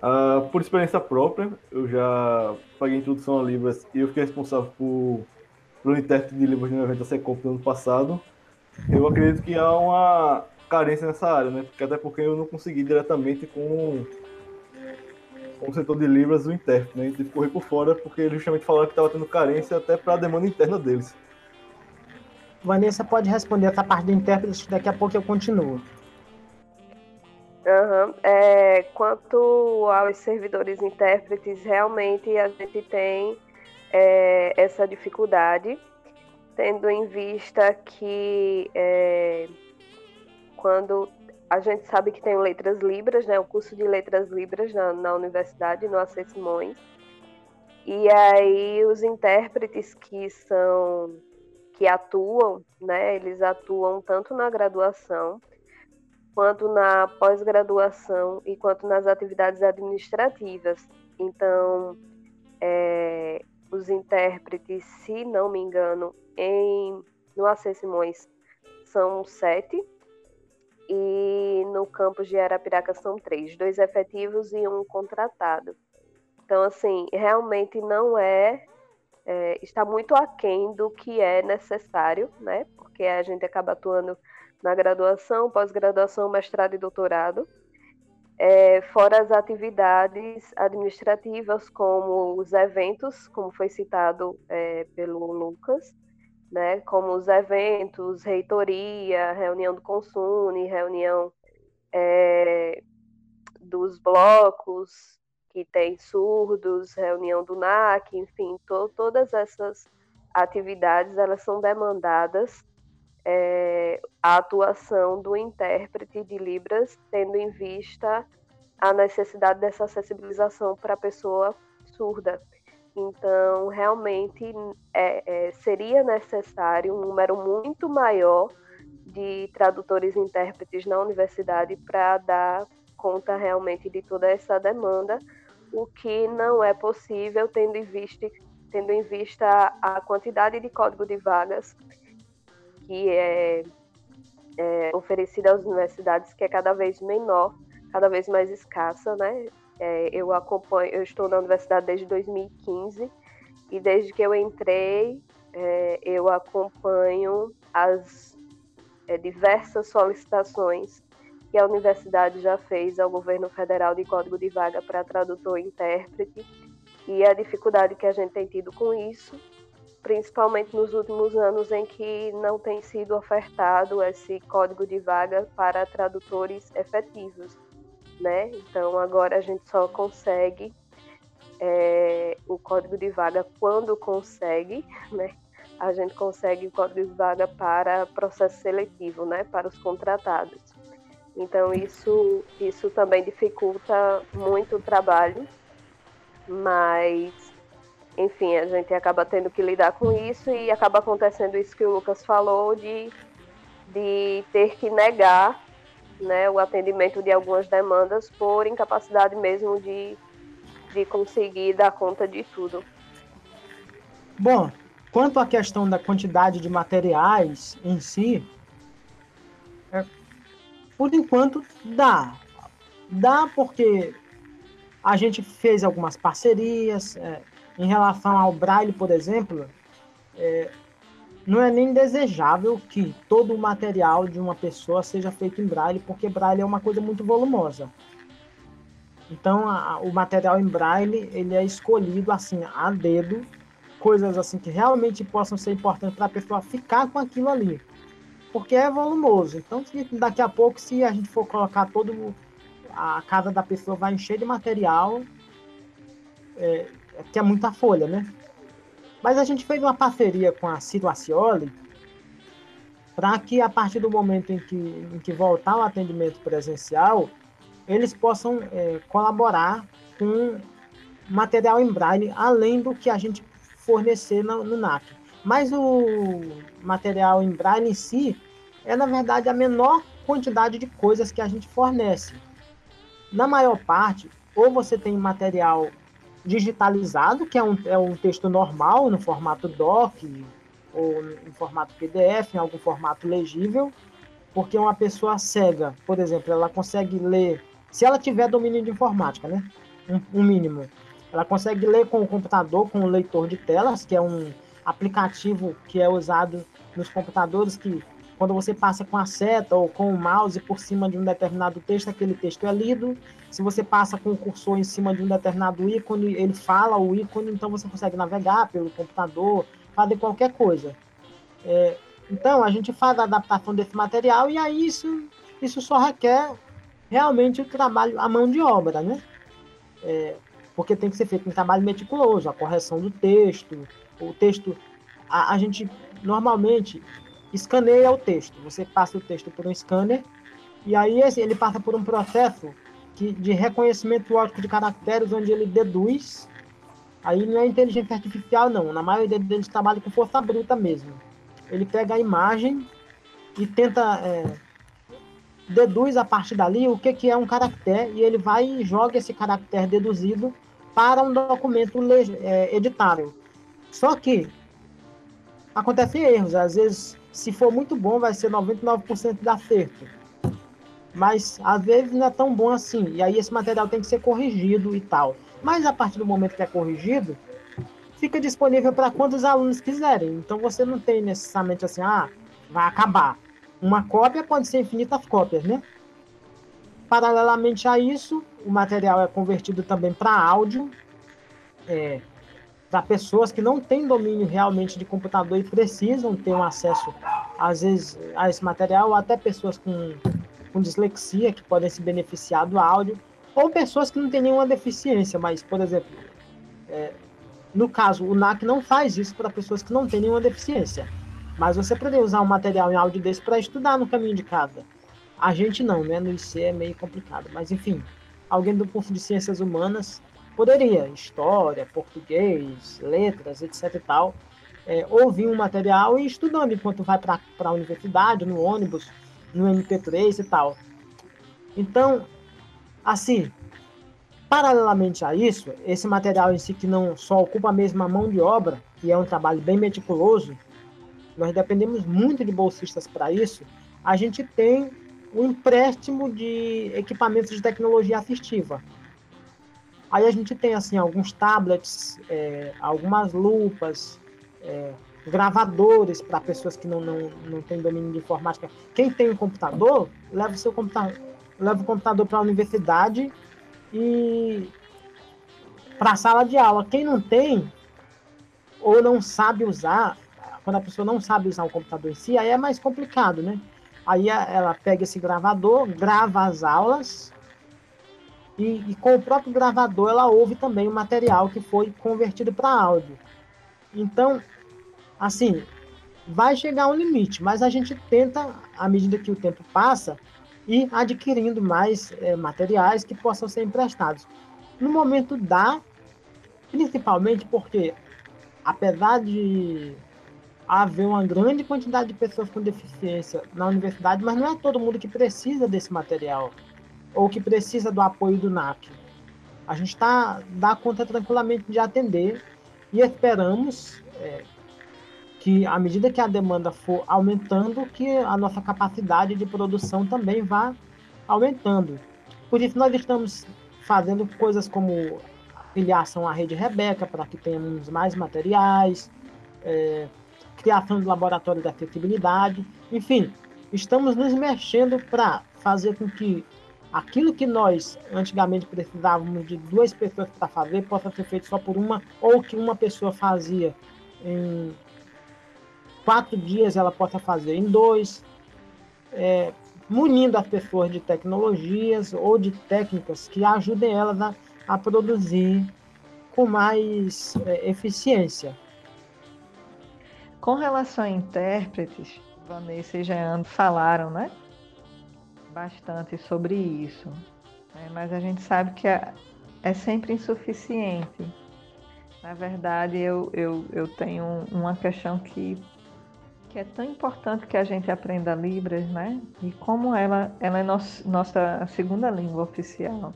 Uh, por experiência própria, eu já paguei introdução a Libras e eu fiquei responsável por, por um intérprete de Libras no evento da Secop do ano passado. Eu acredito que há uma carência nessa área, né? Porque, até porque eu não consegui diretamente com, com o setor de Libras o intérprete, né? A gente correr por fora porque eles justamente falaram que estava tendo carência até para a demanda interna deles. Vanessa pode responder essa parte do intérprete, daqui a pouco eu continuo. Uhum. É, quanto aos servidores intérpretes, realmente a gente tem é, essa dificuldade, tendo em vista que é, quando a gente sabe que tem letras libras, né, o curso de letras libras na, na universidade, no AC Simões, e aí os intérpretes que são que atuam, né, eles atuam tanto na graduação quanto na pós-graduação e quanto nas atividades administrativas. Então, é, os intérpretes, se não me engano, em, no AC Simões são sete e no campus de Arapiraca são três, dois efetivos e um contratado. Então, assim, realmente não é, é está muito aquém do que é necessário, né? Porque a gente acaba atuando na graduação, pós-graduação, mestrado e doutorado, é, fora as atividades administrativas, como os eventos, como foi citado é, pelo Lucas, né, como os eventos, reitoria, reunião do Consune, reunião é, dos blocos que tem surdos, reunião do NAC, enfim, to, todas essas atividades elas são demandadas é, a atuação do intérprete de Libras, tendo em vista a necessidade dessa acessibilização para a pessoa surda. Então, realmente é, é, seria necessário um número muito maior de tradutores e intérpretes na universidade para dar conta realmente de toda essa demanda, o que não é possível tendo em vista, tendo em vista a quantidade de código de vagas que é, é oferecida às universidades, que é cada vez menor, cada vez mais escassa, né? É, eu acompanho, eu estou na universidade desde 2015 e desde que eu entrei, é, eu acompanho as é, diversas solicitações que a universidade já fez ao governo federal de código de vaga para tradutor e intérprete e a dificuldade que a gente tem tido com isso principalmente nos últimos anos em que não tem sido ofertado esse código de vaga para tradutores efetivos, né? Então agora a gente só consegue é, o código de vaga quando consegue, né? A gente consegue o código de vaga para processo seletivo, né? Para os contratados. Então isso isso também dificulta muito o trabalho, mas enfim, a gente acaba tendo que lidar com isso e acaba acontecendo isso que o Lucas falou de, de ter que negar né, o atendimento de algumas demandas por incapacidade mesmo de, de conseguir dar conta de tudo. Bom, quanto à questão da quantidade de materiais em si, é, por enquanto dá. Dá porque a gente fez algumas parcerias, é, em relação ao braille, por exemplo, é, não é nem desejável que todo o material de uma pessoa seja feito em braille, porque braille é uma coisa muito volumosa. Então, a, o material em braille ele é escolhido assim a dedo, coisas assim que realmente possam ser importantes para a pessoa ficar com aquilo ali, porque é volumoso. Então, se, daqui a pouco, se a gente for colocar todo a casa da pessoa vai encher de material, é, que é muita folha, né? Mas a gente fez uma parceria com a Ciro para que a partir do momento em que, em que voltar o atendimento presencial, eles possam é, colaborar com material em braille, além do que a gente fornecer no, no NAC. Mas o material em braille em si é, na verdade, a menor quantidade de coisas que a gente fornece. Na maior parte, ou você tem material digitalizado, que é um, é um texto normal, no formato doc, ou em formato PDF, em algum formato legível, porque uma pessoa cega, por exemplo, ela consegue ler, se ela tiver domínio de informática, né? Um, um mínimo. Ela consegue ler com o computador, com o leitor de telas, que é um aplicativo que é usado nos computadores que quando você passa com a seta ou com o mouse por cima de um determinado texto, aquele texto é lido. Se você passa com o cursor em cima de um determinado ícone, ele fala o ícone, então você consegue navegar pelo computador, fazer qualquer coisa. É, então, a gente faz a adaptação desse material e aí isso, isso só requer realmente o trabalho, a mão de obra, né? É, porque tem que ser feito um trabalho meticuloso, a correção do texto, o texto, a, a gente normalmente escaneia o texto. Você passa o texto por um scanner e aí ele passa por um processo que, de reconhecimento óptico de caracteres, onde ele deduz. Aí não é inteligência artificial, não. Na maioria deles trabalha com força bruta mesmo. Ele pega a imagem e tenta. É, deduz a partir dali o que, que é um caractere e ele vai e joga esse caractere deduzido para um documento é, editável. Só que acontecem erros. Às vezes, se for muito bom, vai ser 99% de acerto. Mas às vezes não é tão bom assim. E aí esse material tem que ser corrigido e tal. Mas a partir do momento que é corrigido, fica disponível para quantos alunos quiserem. Então você não tem necessariamente assim, ah, vai acabar. Uma cópia pode ser infinitas cópias, né? Paralelamente a isso, o material é convertido também para áudio. É, para pessoas que não têm domínio realmente de computador e precisam ter um acesso, às vezes, a esse material, ou até pessoas com, com dislexia que podem se beneficiar do áudio, ou pessoas que não têm nenhuma deficiência, mas, por exemplo, é, no caso, o NAC não faz isso para pessoas que não têm nenhuma deficiência. Mas você poderia usar um material em áudio desse para estudar no caminho de casa. A gente não, né? No IC é meio complicado. Mas, enfim, alguém do curso de Ciências Humanas poderia, história, português, letras, etc e tal, é, ouvir um material e estudando enquanto vai para a universidade, no ônibus, no MP3 e tal. Então, assim, paralelamente a isso, esse material em si que não só ocupa a mesma mão de obra, e é um trabalho bem meticuloso, nós dependemos muito de bolsistas para isso, a gente tem o empréstimo de equipamentos de tecnologia assistiva. Aí a gente tem assim alguns tablets, é, algumas lupas, é, gravadores para pessoas que não, não, não têm domínio de informática. Quem tem um computador, leva o seu computador, leva o computador para a universidade e para a sala de aula. Quem não tem ou não sabe usar, quando a pessoa não sabe usar o computador em si, aí é mais complicado, né? Aí ela pega esse gravador, grava as aulas e, e, com o próprio gravador ela ouve também o material que foi convertido para áudio. Então, assim, vai chegar um limite, mas a gente tenta, à medida que o tempo passa, ir adquirindo mais é, materiais que possam ser emprestados. No momento dá, principalmente porque, apesar de haver uma grande quantidade de pessoas com deficiência na universidade, mas não é todo mundo que precisa desse material ou que precisa do apoio do NAP. A gente tá, dá conta tranquilamente de atender e esperamos é, que, à medida que a demanda for aumentando, que a nossa capacidade de produção também vá aumentando. Por isso, nós estamos fazendo coisas como filiação à rede Rebeca, para que tenhamos mais materiais, é, criação de laboratório de acessibilidade, enfim, estamos nos mexendo para fazer com que aquilo que nós antigamente precisávamos de duas pessoas para fazer possa ser feito só por uma, ou que uma pessoa fazia em quatro dias ela possa fazer em dois, é, munindo as pessoas de tecnologias ou de técnicas que ajudem elas a, a produzir com mais é, eficiência. Com relação a intérpretes, Vanessa e Jean falaram, né? Bastante sobre isso, né? mas a gente sabe que é, é sempre insuficiente. Na verdade, eu, eu, eu tenho uma questão que, que é tão importante que a gente aprenda Libras, né? E como ela, ela é nosso, nossa segunda língua oficial.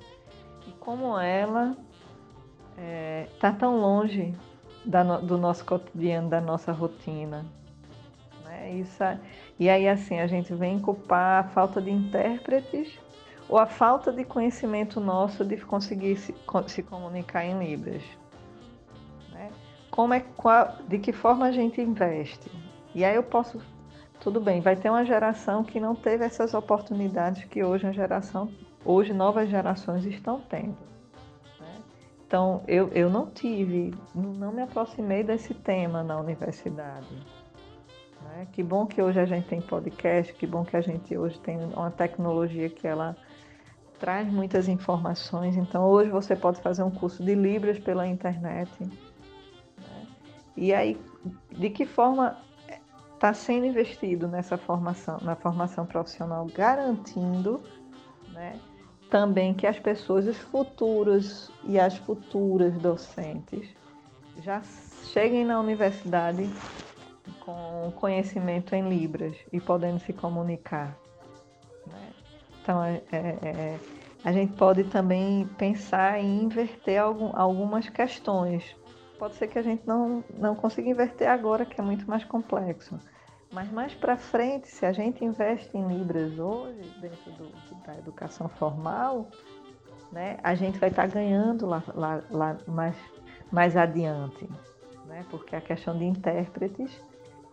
E como ela está é, tá tão longe da, do nosso cotidiano, da nossa rotina. É isso. E aí, assim, a gente vem culpar a falta de intérpretes ou a falta de conhecimento nosso de conseguir se, se comunicar em Libras. Né? Como é, qual, de que forma a gente investe? E aí eu posso, tudo bem, vai ter uma geração que não teve essas oportunidades que hoje a geração, hoje novas gerações estão tendo. Né? Então eu, eu não tive, não me aproximei desse tema na universidade. Né? Que bom que hoje a gente tem podcast, que bom que a gente hoje tem uma tecnologia que ela traz muitas informações. Então, hoje você pode fazer um curso de Libras pela internet. Né? E aí, de que forma está sendo investido nessa formação, na formação profissional, garantindo né, também que as pessoas, os futuros e as futuras docentes, já cheguem na universidade com conhecimento em Libras e podendo se comunicar. Então, é, é, é, a gente pode também pensar em inverter algum, algumas questões. Pode ser que a gente não, não consiga inverter agora, que é muito mais complexo. Mas mais para frente, se a gente investe em Libras hoje, dentro do, da educação formal, né, a gente vai estar tá ganhando lá, lá, lá mais, mais adiante. Né? Porque a questão de intérpretes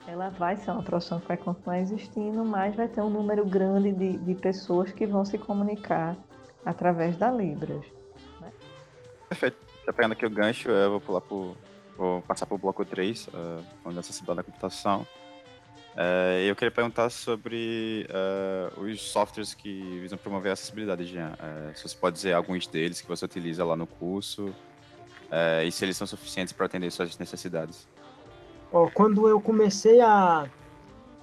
ela vai ser uma profissão que vai continuar existindo, mas vai ter um número grande de, de pessoas que vão se comunicar através da Libras. Né? Perfeito. Já pegando aqui o gancho, eu vou pular pro, vou passar para o bloco 3, uh, onde é acessibilidade da computação. Uh, eu queria perguntar sobre uh, os softwares que visam promover a acessibilidade, Jean. Uh, se você pode dizer alguns deles que você utiliza lá no curso e se eles são suficientes para atender suas necessidades. Ó, quando eu comecei a.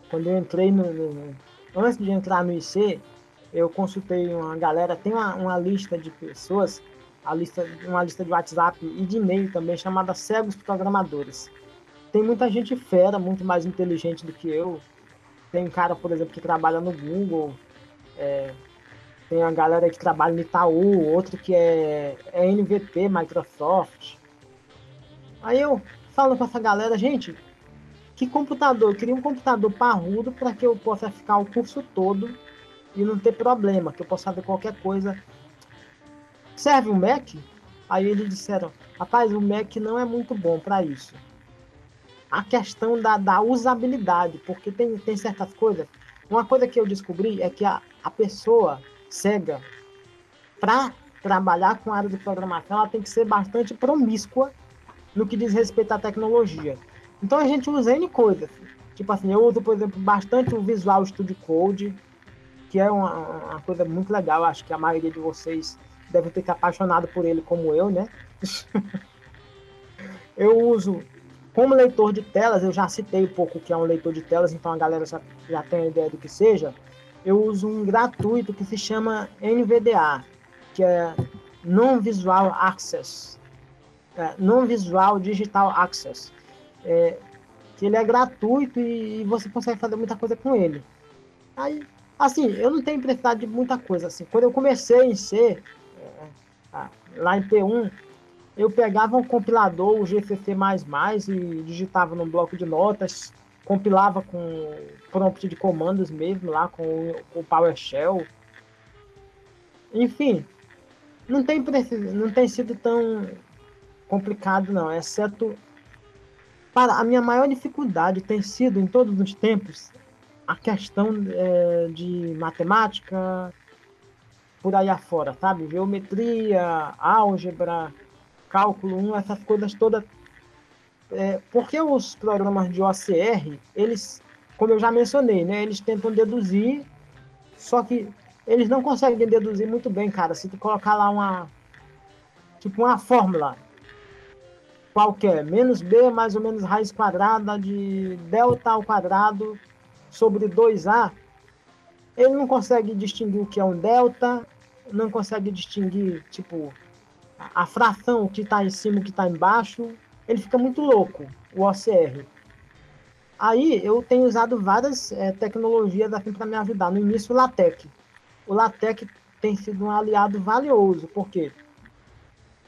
Quando eu entrei no, no, Antes de entrar no IC, eu consultei uma galera, tem uma, uma lista de pessoas, a lista, uma lista de WhatsApp e de e-mail também, chamada Cegos Programadores. Tem muita gente fera, muito mais inteligente do que eu. Tem um cara, por exemplo, que trabalha no Google. É, tem uma galera que trabalha no Itaú, outro que é, é NVP, Microsoft. Aí eu falando com essa galera, gente, que computador? Eu queria um computador parrudo para que eu possa ficar o curso todo e não ter problema, que eu possa fazer qualquer coisa. Serve um Mac? Aí eles disseram, rapaz, o Mac não é muito bom para isso. A questão da, da usabilidade, porque tem, tem certas coisas. Uma coisa que eu descobri é que a, a pessoa cega, para trabalhar com a área de programação, ela tem que ser bastante promíscua no que diz respeito à tecnologia. Então a gente usa N coisas. Tipo assim, eu uso, por exemplo, bastante o Visual Studio Code, que é uma, uma coisa muito legal. Acho que a maioria de vocês deve ter se apaixonado por ele como eu, né? eu uso como leitor de telas, eu já citei um pouco o que é um leitor de telas, então a galera já, já tem a ideia do que seja. Eu uso um gratuito que se chama NVDA, que é Non-Visual Access é, Non-Visual Digital Access, é, que ele é gratuito e, e, você consegue fazer muita coisa com ele. Aí, assim, eu não tenho precisado de muita coisa. Assim, quando eu comecei em C, é, lá em P1, eu pegava um compilador, o GCC++, e digitava num bloco de notas, compilava com prompt de comandos mesmo, lá com o PowerShell. Enfim, não tem, não tem sido tão complicado, não, exceto para a minha maior dificuldade tem sido em todos os tempos a questão é, de matemática por aí afora, sabe? Geometria, álgebra, cálculo 1, essas coisas todas. É, porque os programas de OCR, eles, como eu já mencionei, né, eles tentam deduzir, só que eles não conseguem deduzir muito bem, cara. Se tu colocar lá uma tipo uma fórmula qualquer. Menos b mais ou menos raiz quadrada de delta ao quadrado sobre 2a. Ele não consegue distinguir o que é um delta, não consegue distinguir, tipo, a fração que está em cima e que está embaixo. Ele fica muito louco, o OCR. Aí eu tenho usado várias é, tecnologias assim para me ajudar. No início, o LaTeX. O LaTeX tem sido um aliado valioso, porque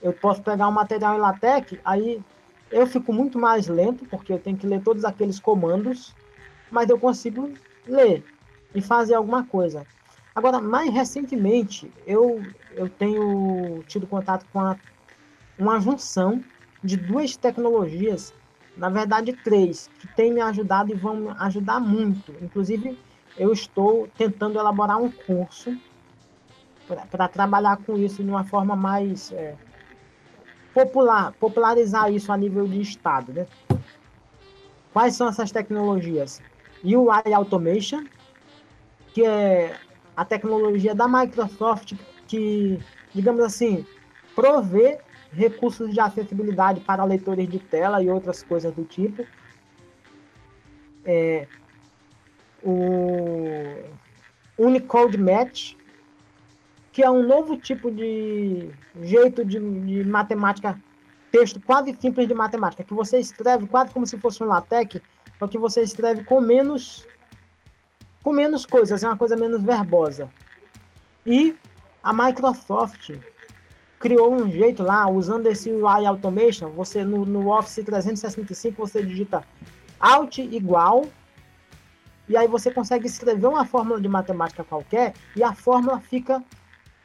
eu posso pegar um material em LaTeX, aí eu fico muito mais lento, porque eu tenho que ler todos aqueles comandos, mas eu consigo ler e fazer alguma coisa. Agora, mais recentemente, eu, eu tenho tido contato com a, uma junção de duas tecnologias, na verdade três, que têm me ajudado e vão me ajudar muito. Inclusive, eu estou tentando elaborar um curso para trabalhar com isso de uma forma mais é, popular, popularizar isso a nível de Estado. Né? Quais são essas tecnologias? UI Automation, que é a tecnologia da Microsoft que, digamos assim, provê recursos de acessibilidade para leitores de tela e outras coisas do tipo. É, o Unicode Match, que é um novo tipo de jeito de, de matemática, texto quase simples de matemática, que você escreve quase como se fosse um LaTeX, só que você escreve com menos com menos coisas, é uma coisa menos verbosa. E a Microsoft criou um jeito lá, usando esse UI Automation, você no, no Office 365 você digita Alt igual e aí você consegue escrever uma fórmula de matemática qualquer e a fórmula fica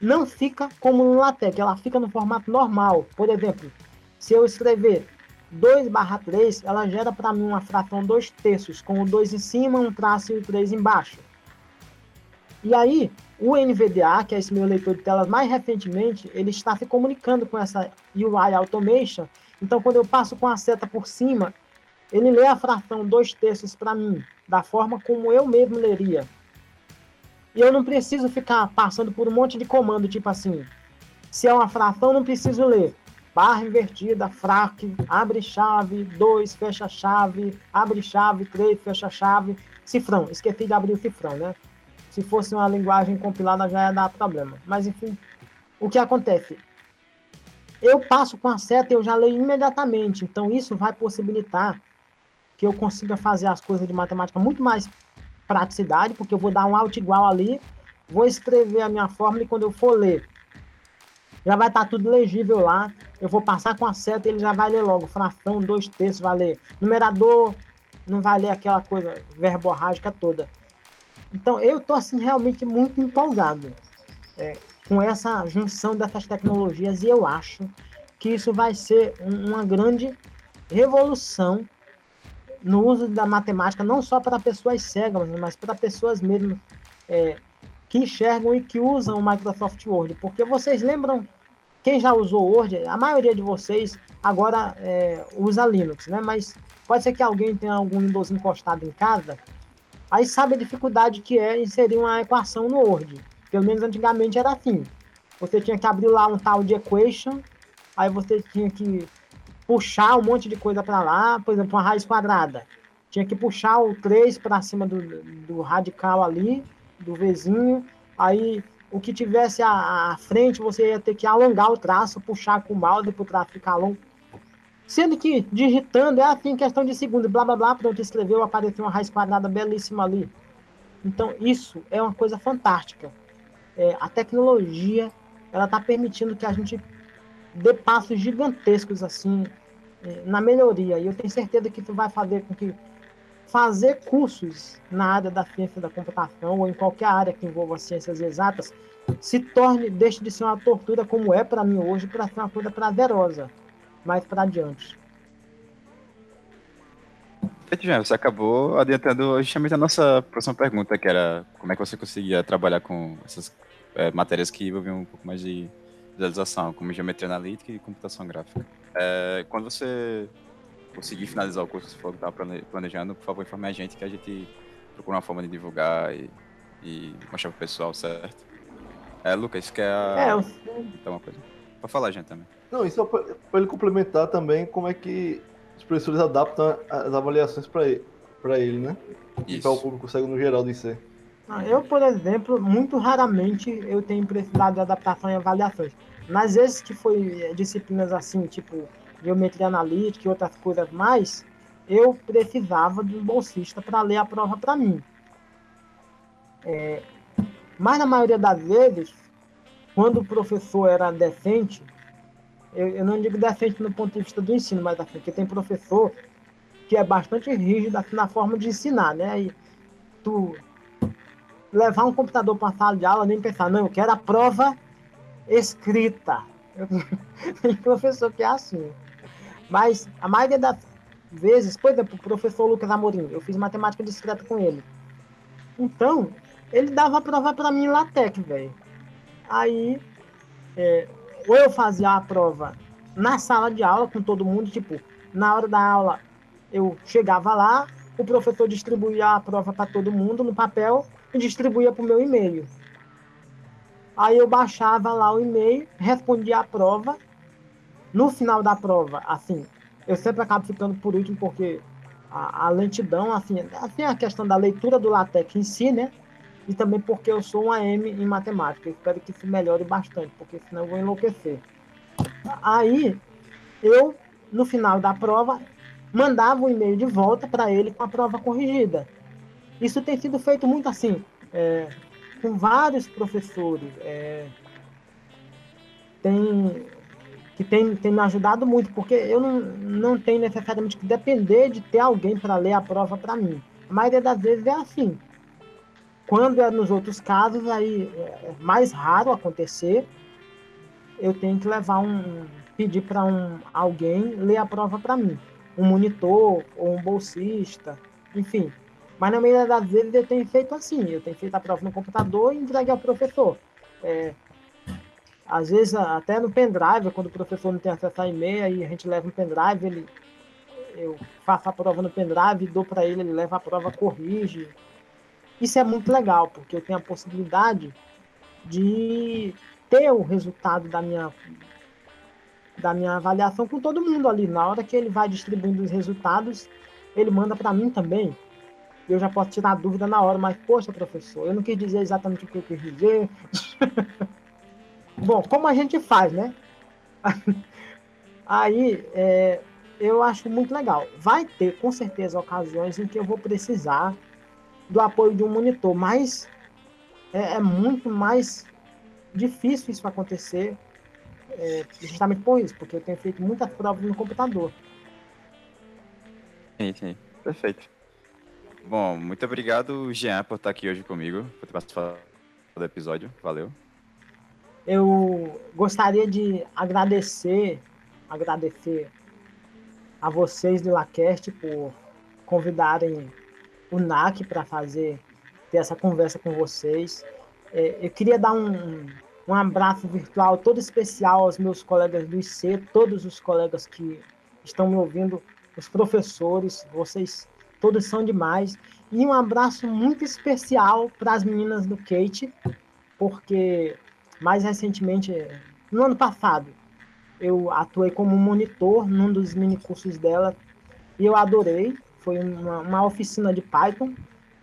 não fica como no LaTeX, ela fica no formato normal. Por exemplo, se eu escrever 2 barra 3, ela gera para mim uma fração 2 terços, com o 2 em cima, um traço e o 3 embaixo. E aí, o NVDA, que é esse meu leitor de telas, mais recentemente, ele está se comunicando com essa UI Automation. Então, quando eu passo com a seta por cima, ele lê a fração 2 terços para mim, da forma como eu mesmo leria. E eu não preciso ficar passando por um monte de comando, tipo assim, se é uma fração, não preciso ler barra invertida, frac, abre chave, 2, fecha chave, abre chave, 3, fecha chave, cifrão. Esqueci de abrir o cifrão, né? Se fosse uma linguagem compilada já ia dar problema. Mas enfim, o que acontece? Eu passo com a seta e eu já leio imediatamente. Então isso vai possibilitar que eu consiga fazer as coisas de matemática muito mais praticidade, porque eu vou dar um alt igual ali, vou escrever a minha fórmula e quando eu for ler já vai estar tá tudo legível lá. Eu vou passar com a seta ele já vai ler logo. Fração, dois terços, vai ler. Numerador, não vai ler aquela coisa verborrágica toda. Então, eu estou assim, realmente muito empolgado é, com essa junção dessas tecnologias e eu acho que isso vai ser um, uma grande revolução no uso da matemática, não só para pessoas cegas, mas para pessoas mesmo é, que enxergam e que usam o Microsoft Word. Porque vocês lembram, quem já usou Word, a maioria de vocês agora é, usa Linux, né? Mas pode ser que alguém tenha algum Windows encostado em casa, aí sabe a dificuldade que é inserir uma equação no Word. Pelo menos antigamente era assim. Você tinha que abrir lá um tal de equation, aí você tinha que puxar um monte de coisa para lá, por exemplo, uma raiz quadrada. Tinha que puxar o 3 para cima do, do radical ali, do Vzinho, aí o que tivesse à, à, frente você ia ter que alongar o traço, puxar com o mouse para o traço ficar longo. Sendo que digitando é assim, questão de segundo, blá blá blá, pronto, escreveu, apareceu uma raiz quadrada belíssima ali. Então isso é uma coisa fantástica. É, a tecnologia ela está permitindo que a gente dê passos gigantescos assim é, na melhoria. E eu tenho certeza que isso vai fazer com que fazer cursos na área da ciência da computação ou em qualquer área que envolva ciências exatas se torne, deixe de ser uma tortura como é para mim hoje, para ser uma coisa prazerosa mais para adiante. Você acabou adiantando justamente a nossa próxima pergunta, que era como é que você conseguia trabalhar com essas é, matérias que envolviam um pouco mais de visualização, como geometria analítica e computação gráfica. É, quando você conseguir finalizar o curso, se for que tá planejando, por favor, informe a gente que a gente procura uma forma de divulgar e, e mostrar pro pessoal, certo? É, Lucas, quer é, eu... então uma coisa? Pode falar, gente, também. Não, isso é para ele complementar também como é que os professores adaptam as avaliações para ele, para ele, né? Isso. Para o público cego no geral de ser. Ah, eu, por exemplo, muito raramente eu tenho precisado de adaptação e avaliações. Nas vezes que foi disciplinas assim, tipo geometria analítica e outras coisas mais, eu precisava de um bolsista para ler a prova para mim. É, mas na maioria das vezes, quando o professor era decente, eu, eu, não digo decente no ponto de vista do ensino, mas assim, porque tem professor que é bastante rígido assim, na forma de ensinar, né? E tu levar um computador para a sala de aula nem pensar, não, eu quero a prova escrita. Tem professor que é assim. Mas a maioria das vezes, por exemplo, o professor Lucas Amorim, eu fiz matemática discreta com ele. Então, ele dava a prova para mim em LaTeX, velho. Aí, é, ou eu fazia a prova na sala de aula com todo mundo, tipo, na hora da aula eu chegava lá, o professor distribuía a prova para todo mundo no papel e distribuía para o meu e-mail. Aí eu baixava lá o e-mail, respondia a prova. No final da prova, assim, eu sempre acabo ficando por último porque a, a lentidão, assim, assim, a questão da leitura do LaTeX em si, né? E também porque eu sou um AM em matemática. Espero que isso melhore bastante, porque senão eu vou enlouquecer. Aí, eu, no final da prova, mandava um e-mail de volta para ele com a prova corrigida. Isso tem sido feito muito assim, é, com vários professores. É, tem, que tem, tem me ajudado muito, porque eu não, não tenho necessariamente que depender de ter alguém para ler a prova para mim. A maioria das vezes é assim. Quando é nos outros casos, aí é mais raro acontecer, eu tenho que levar um. pedir para um, alguém ler a prova para mim. Um monitor ou um bolsista, enfim. Mas na maioria das vezes eu tenho feito assim, eu tenho feito a prova no computador e entregue ao professor. É, às vezes até no pendrive, quando o professor não tem acesso a e-mail, aí a gente leva um pendrive, ele, eu faço a prova no pendrive, dou para ele, ele leva a prova, corrige. Isso é muito legal, porque eu tenho a possibilidade de ter o resultado da minha da minha avaliação com todo mundo ali. Na hora que ele vai distribuindo os resultados, ele manda para mim também eu já posso tirar dúvida na hora, mas, poxa, professor, eu não quis dizer exatamente o que eu quis dizer. Bom, como a gente faz, né? Aí, é, eu acho muito legal. Vai ter, com certeza, ocasiões em que eu vou precisar do apoio de um monitor, mas é, é muito mais difícil isso acontecer é, justamente por isso, porque eu tenho feito muitas provas no computador. Sim, sim. Perfeito. Bom, muito obrigado, Jean, por estar aqui hoje comigo, por ter participado do episódio. Valeu. Eu gostaria de agradecer, agradecer a vocês do LaCast por convidarem o NAC para fazer ter essa conversa com vocês. É, eu queria dar um, um abraço virtual todo especial aos meus colegas do IC, todos os colegas que estão me ouvindo, os professores, vocês todos são demais. E um abraço muito especial para as meninas do Kate, porque mais recentemente, no ano passado, eu atuei como monitor num dos mini cursos dela e eu adorei. Foi uma, uma oficina de Python,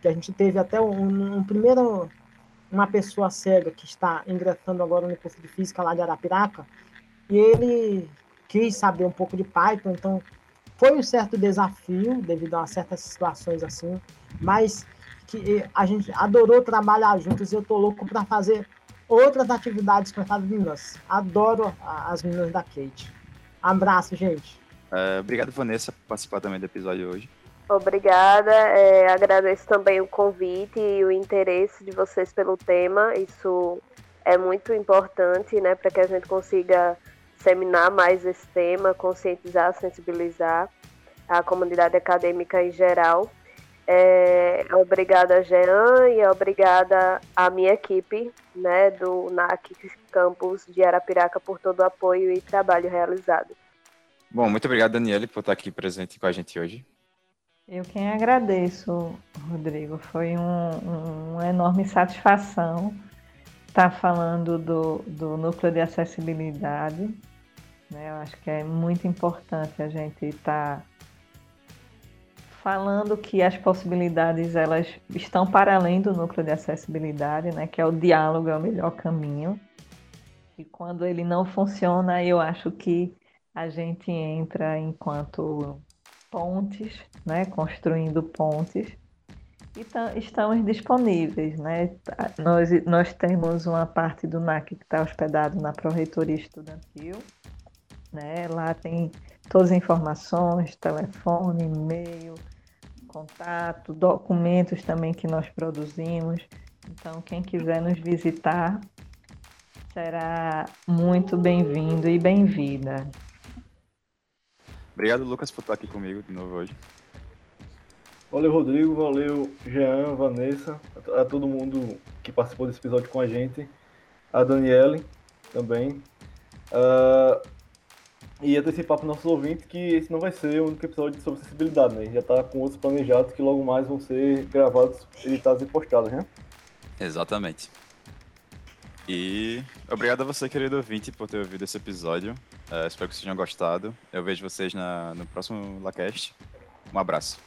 que a gente teve até um, um primeiro uma pessoa cega que está ingressando agora no curso de física lá de Arapiraca, e ele quis saber um pouco de Python, então foi um certo desafio devido a certas situações assim, mas que a gente adorou trabalhar juntos e eu tô louco para fazer outras atividades com essas meninas. Adoro as meninas da Kate. Abraço, gente. É, obrigado, Vanessa, por participar também do episódio hoje. Obrigada. É, agradeço também o convite e o interesse de vocês pelo tema. Isso é muito importante, né, para que a gente consiga disseminar mais esse tema, conscientizar, sensibilizar a comunidade acadêmica em geral. É, obrigada, Jean, e obrigada à minha equipe né, do NAC Campus de Arapiraca por todo o apoio e trabalho realizado. Bom, muito obrigado, Daniele, por estar aqui presente com a gente hoje. Eu quem agradeço, Rodrigo. Foi um, um, uma enorme satisfação estar falando do, do núcleo de acessibilidade né? Eu acho que é muito importante a gente estar tá falando que as possibilidades elas estão para além do núcleo de acessibilidade, né? Que é o diálogo é o melhor caminho. E quando ele não funciona, eu acho que a gente entra enquanto pontes, né? Construindo pontes e estamos disponíveis, né? Nós, nós temos uma parte do NAC que está hospedado na Proreitoria Estudantil, né? Lá tem todas as informações, telefone, e-mail, contato, documentos também que nós produzimos. Então, quem quiser nos visitar será muito bem-vindo e bem-vinda. Obrigado, Lucas, por estar aqui comigo de novo hoje. Valeu, Rodrigo. Valeu, Jean, Vanessa, a, a todo mundo que participou desse episódio com a gente. A Daniele também. Uh, e antecipar para os nossos ouvintes que esse não vai ser o único episódio sobre acessibilidade, né? Já está com outros planejados que logo mais vão ser gravados, editados e postados, né? Exatamente. E obrigado a você, querido ouvinte, por ter ouvido esse episódio. Uh, espero que vocês tenham gostado. Eu vejo vocês na, no próximo LaCast. Um abraço.